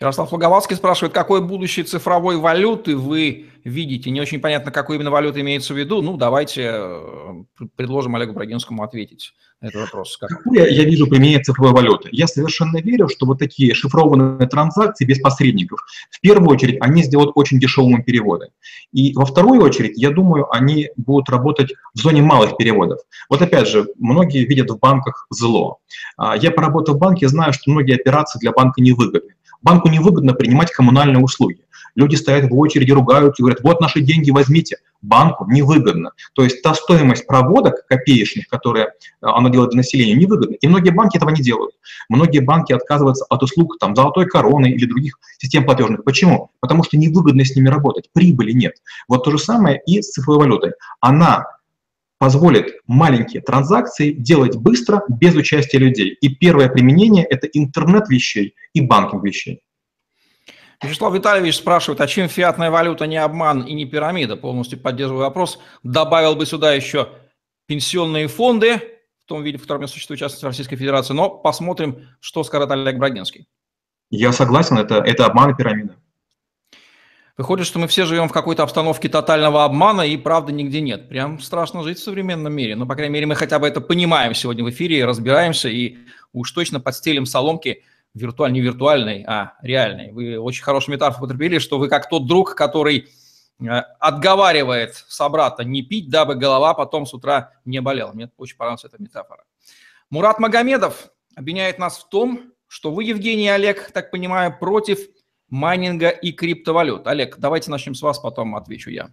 Ярослав Луговацкий спрашивает, какое будущее цифровой валюты вы видите. Не очень понятно, какую именно валюту имеется в виду. Ну, давайте э, предложим Олегу Брагинскому ответить на этот вопрос. Как... Какую я вижу применение цифровой валюты? Я совершенно верю, что вот такие шифрованные транзакции без посредников, в первую очередь, они сделают очень дешевыми переводы. И во вторую очередь, я думаю, они будут работать в зоне малых переводов. Вот опять же, многие видят в банках зло. А, я поработал в банке, знаю, что многие операции для банка невыгодны. Банку невыгодно принимать коммунальные услуги. Люди стоят в очереди, ругаются и говорят, вот наши деньги возьмите. Банку невыгодно. То есть та стоимость проводок копеечных, которые э, оно делает для населения, невыгодна. И многие банки этого не делают. Многие банки отказываются от услуг там, золотой короны или других систем платежных. Почему? Потому что невыгодно с ними работать, прибыли нет. Вот то же самое и с цифровой валютой. Она позволит маленькие транзакции делать быстро, без участия людей. И первое применение – это интернет вещей и банкинг вещей. Вячеслав Витальевич спрашивает, а чем фиатная валюта не обман и не пирамида? Полностью поддерживаю вопрос. Добавил бы сюда еще пенсионные фонды, в том виде, в котором существует частность Российской Федерации. Но посмотрим, что скажет Олег Брагинский. Я согласен, это, это обман и пирамида. Выходит, что мы все живем в какой-то обстановке тотального обмана, и правды нигде нет. Прям страшно жить в современном мире. Но, по крайней мере, мы хотя бы это понимаем сегодня в эфире, разбираемся, и уж точно подстелим соломки виртуаль, не виртуальной, а реальной. Вы очень хорошую метафору потребили, что вы как тот друг, который э, отговаривает собрата не пить, дабы голова потом с утра не болела. Мне очень понравилась эта метафора. Мурат Магомедов обвиняет нас в том, что вы, Евгений и Олег, так понимаю, против майнинга и криптовалют. Олег, давайте начнем с вас, потом отвечу я.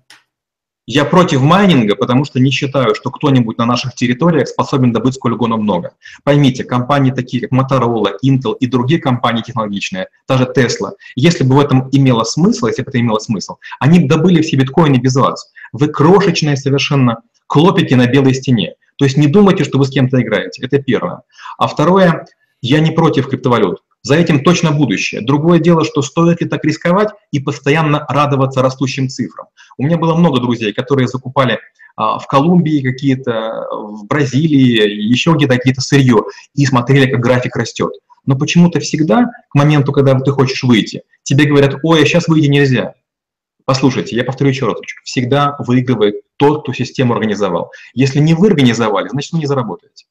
Я против майнинга, потому что не считаю, что кто-нибудь на наших территориях способен добыть сколь угодно много. Поймите, компании такие, как Motorola, Intel и другие компании технологичные, даже Tesla, если бы в этом имело смысл, если бы это имело смысл, они бы добыли все биткоины без вас. Вы крошечные совершенно клопики на белой стене. То есть не думайте, что вы с кем-то играете. Это первое. А второе, я не против криптовалют. За этим точно будущее. Другое дело, что стоит ли так рисковать и постоянно радоваться растущим цифрам. У меня было много друзей, которые закупали а, в Колумбии какие-то, в Бразилии, еще где-то какие-то сырье, и смотрели, как график растет. Но почему-то всегда, к моменту, когда ты хочешь выйти, тебе говорят, ой, а сейчас выйти нельзя. Послушайте, я повторю еще раз, всегда выигрывает тот, кто систему организовал. Если не вы организовали, значит, вы не заработаете.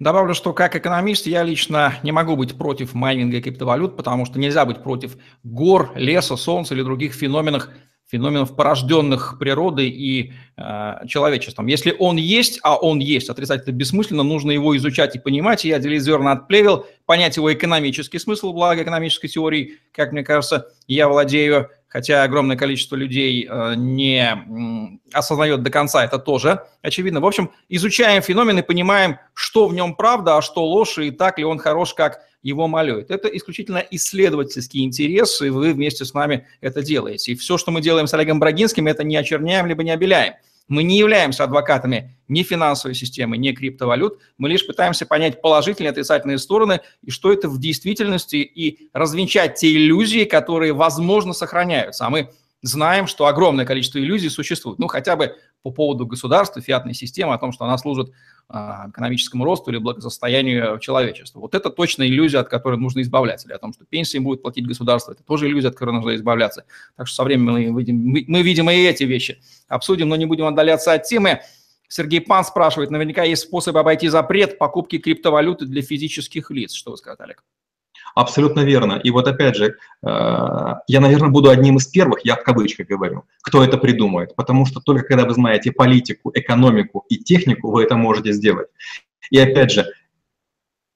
Добавлю, что как экономист я лично не могу быть против майнинга криптовалют, потому что нельзя быть против гор, леса, солнца или других феноменов, феноменов, порожденных природой и э, человечеством. Если он есть, а он есть, отрицать это бессмысленно, нужно его изучать и понимать. И я отделить зерна от плевел, понять его экономический смысл, благо экономической теории, как мне кажется, я владею хотя огромное количество людей э, не осознает до конца, это тоже очевидно. В общем, изучаем феномен и понимаем, что в нем правда, а что ложь, и так ли он хорош, как его малюет. Это исключительно исследовательские интересы, и вы вместе с нами это делаете. И все, что мы делаем с Олегом Брагинским, это не очерняем, либо не обеляем. Мы не являемся адвокатами ни финансовой системы, ни криптовалют. Мы лишь пытаемся понять положительные и отрицательные стороны и что это в действительности, и развенчать те иллюзии, которые, возможно, сохраняются. А мы знаем, что огромное количество иллюзий существует. Ну, хотя бы по поводу государства, фиатной системы, о том, что она служит а, экономическому росту или благосостоянию человечества. Вот это точно иллюзия, от которой нужно избавляться. Или о том, что пенсии будет платить государство, это тоже иллюзия, от которой нужно избавляться. Так что со временем мы видим, мы видим и эти вещи. Обсудим, но не будем отдаляться от темы. Сергей Пан спрашивает, наверняка есть способ обойти запрет покупки криптовалюты для физических лиц. Что вы скажете, Олег? Абсолютно верно. И вот опять же, э, я, наверное, буду одним из первых, я в кавычках говорю, кто это придумает, потому что только когда вы знаете политику, экономику и технику, вы это можете сделать. И опять же,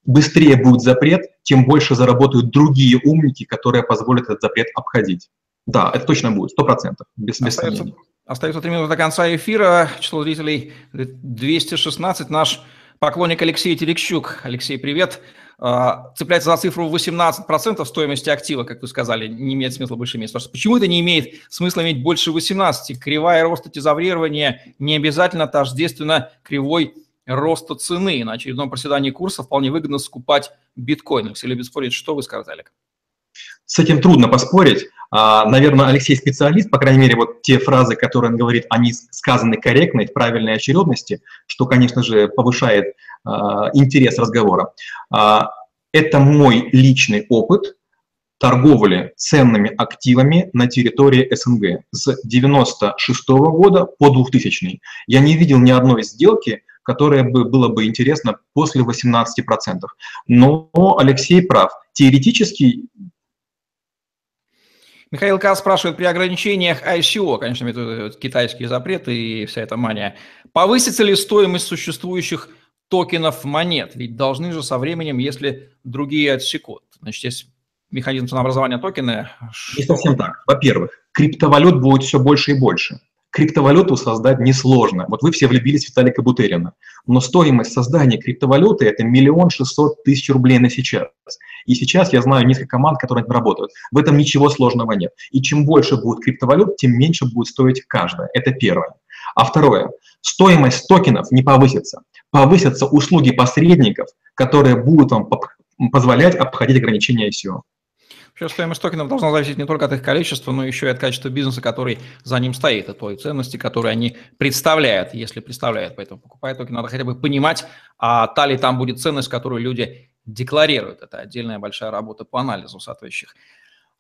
быстрее будет запрет, тем больше заработают другие умники, которые позволят этот запрет обходить. Да, это точно будет, сто процентов, без, без сомнений. Остается три минуты до конца эфира. Число зрителей 216. Наш поклонник Алексей Терекщук. Алексей, привет. А, цепляется за цифру 18% стоимости актива, как вы сказали, не имеет смысла больше иметь. Почему это не имеет смысла иметь больше 18? Кривая роста тезаврирования не обязательно тождественно кривой роста цены. На очередном проседании курса вполне выгодно скупать биткоин. Все любят спорить, что вы скажете, Олег? С этим трудно поспорить. А, Наверное, Алексей специалист, по крайней мере, вот те фразы, которые он говорит, они сказаны корректно и в правильной очередности, что, конечно же, повышает а, интерес разговора. А, это мой личный опыт. торговли ценными активами на территории СНГ с 96 года по 2000. Я не видел ни одной сделки, которая бы было бы интересно после 18%. Но Алексей прав. Теоретически Михаил К. спрашивает, при ограничениях ICO, конечно, это китайские запреты и вся эта мания, повысится ли стоимость существующих токенов монет? Ведь должны же со временем, если другие отсекут. Значит, есть механизм ценообразования токена. Не совсем так. Во-первых, криптовалют будет все больше и больше. Криптовалюту создать несложно. Вот вы все влюбились в Виталика Бутерина. Но стоимость создания криптовалюты – это миллион шестьсот тысяч рублей на сейчас. И сейчас я знаю несколько команд, которые работают. В этом ничего сложного нет. И чем больше будет криптовалют, тем меньше будет стоить каждая. Это первое. А второе. Стоимость токенов не повысится. Повысятся услуги посредников, которые будут вам позволять обходить ограничения ICO. Вообще стоимость токенов должна зависеть не только от их количества, но еще и от качества бизнеса, который за ним стоит, и той ценности, которые они представляют, если представляют. Поэтому покупая токен, надо хотя бы понимать, а та ли там будет ценность, которую люди декларируют. Это отдельная большая работа по анализу соответствующих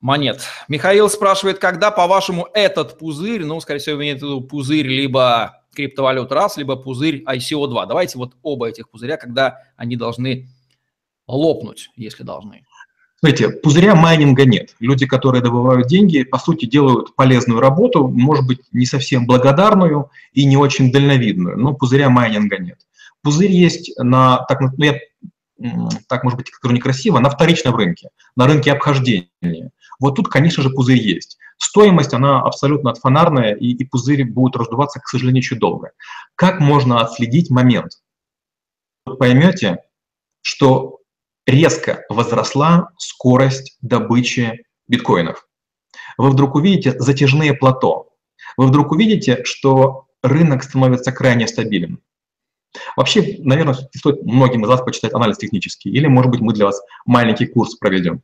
монет. Михаил спрашивает, когда, по-вашему, этот пузырь, ну, скорее всего, имеет в виду пузырь либо криптовалют раз, либо пузырь ICO2. Давайте вот оба этих пузыря, когда они должны лопнуть, если должны. Смотрите, пузыря майнинга нет. Люди, которые добывают деньги, по сути, делают полезную работу, может быть, не совсем благодарную и не очень дальновидную, но пузыря майнинга нет. Пузырь есть на, так, ну, я, так может быть, как некрасиво, на вторичном рынке, на рынке обхождения. Вот тут, конечно же, пузырь есть. Стоимость, она абсолютно отфонарная, и, и пузырь будет раздуваться, к сожалению, еще долго. Как можно отследить момент? Вы поймете, что резко возросла скорость добычи биткоинов. Вы вдруг увидите затяжные плато. Вы вдруг увидите, что рынок становится крайне стабилен. Вообще, наверное, стоит многим из вас почитать анализ технический, или, может быть, мы для вас маленький курс проведем.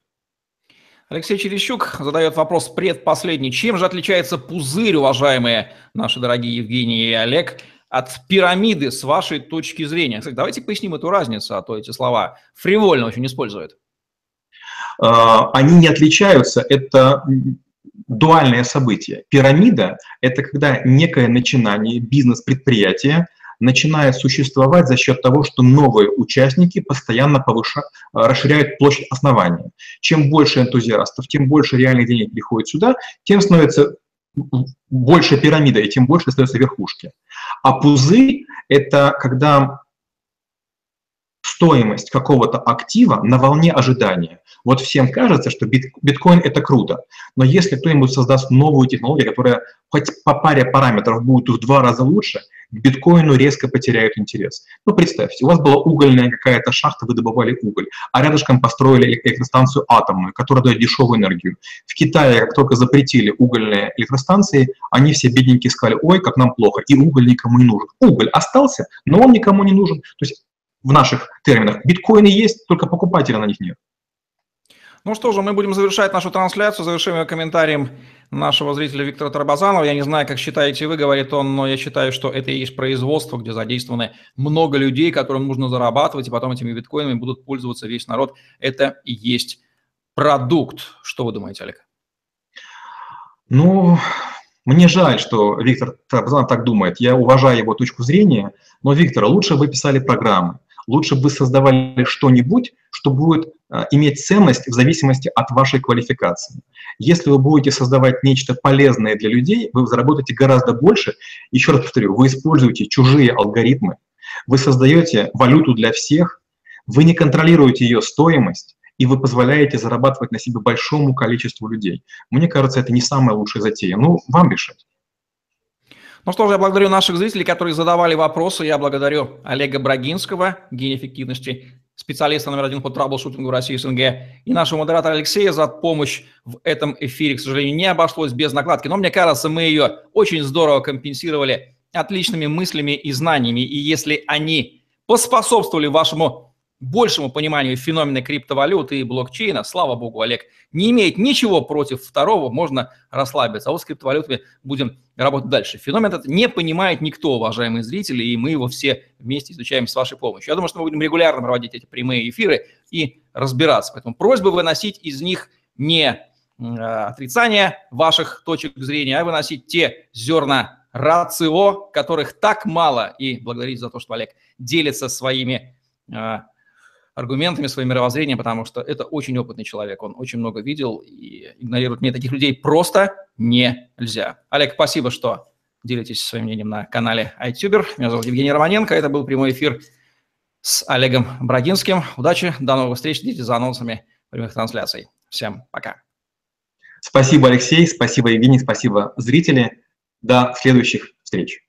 Алексей Черещук задает вопрос предпоследний. Чем же отличается пузырь, уважаемые наши дорогие Евгений и Олег, от пирамиды с вашей точки зрения? Кстати, давайте поясним эту разницу, а то эти слова фривольно очень используют. А, они не отличаются, это дуальное событие. Пирамида – это когда некое начинание, бизнес-предприятие начинает существовать за счет того, что новые участники постоянно повышают, расширяют площадь основания. Чем больше энтузиастов, тем больше реальных денег приходит сюда, тем становится больше пирамида, и тем больше остается верхушки. А пузырь – это когда стоимость какого-то актива на волне ожидания. Вот всем кажется, что биткоин – это круто, но если кто-нибудь создаст новую технологию, которая хоть по паре параметров будет в два раза лучше, к биткоину резко потеряют интерес. Ну, представьте, у вас была угольная какая-то шахта, вы добывали уголь, а рядышком построили электростанцию атомную, которая дает дешевую энергию. В Китае, как только запретили угольные электростанции, они все бедненькие сказали, ой, как нам плохо, и уголь никому не нужен. Уголь остался, но он никому не нужен. То есть в наших терминах биткоины есть, только покупателя на них нет. Ну что же, мы будем завершать нашу трансляцию, завершим ее комментарием нашего зрителя Виктора Тарабазанова. Я не знаю, как считаете вы, говорит он, но я считаю, что это и есть производство, где задействованы много людей, которым нужно зарабатывать, и потом этими биткоинами будут пользоваться весь народ. Это и есть продукт. Что вы думаете, Олег? Ну, мне жаль, что Виктор Тарабазанов так думает. Я уважаю его точку зрения, но, Виктор, лучше вы писали программы лучше бы вы создавали что-нибудь, что будет а, иметь ценность в зависимости от вашей квалификации. Если вы будете создавать нечто полезное для людей, вы заработаете гораздо больше. Еще раз повторю, вы используете чужие алгоритмы, вы создаете валюту для всех, вы не контролируете ее стоимость, и вы позволяете зарабатывать на себе большому количеству людей. Мне кажется, это не самая лучшая затея. Ну, вам решать. Ну что ж, я благодарю наших зрителей, которые задавали вопросы. Я благодарю Олега Брагинского, гений эффективности, специалиста номер один по траблшутингу в России СНГ, и нашего модератора Алексея за помощь в этом эфире. К сожалению, не обошлось без накладки, но мне кажется, мы ее очень здорово компенсировали отличными мыслями и знаниями. И если они поспособствовали вашему большему пониманию феномена криптовалюты и блокчейна, слава богу, Олег не имеет ничего против второго, можно расслабиться. А вот с криптовалютами будем работать дальше. Феномен этот не понимает никто, уважаемые зрители, и мы его все вместе изучаем с вашей помощью. Я думаю, что мы будем регулярно проводить эти прямые эфиры и разбираться. Поэтому просьба выносить из них не отрицание ваших точек зрения, а выносить те зерна рацио, которых так мало, и благодарить за то, что Олег делится своими аргументами, своим мировоззрением, потому что это очень опытный человек, он очень много видел, и игнорировать мне таких людей просто нельзя. Олег, спасибо, что делитесь своим мнением на канале iTuber. Меня зовут Евгений Романенко, это был прямой эфир с Олегом Брагинским. Удачи, до новых встреч, следите за анонсами прямых трансляций. Всем пока. Спасибо, Алексей, спасибо, Евгений, спасибо, зрители. До следующих встреч.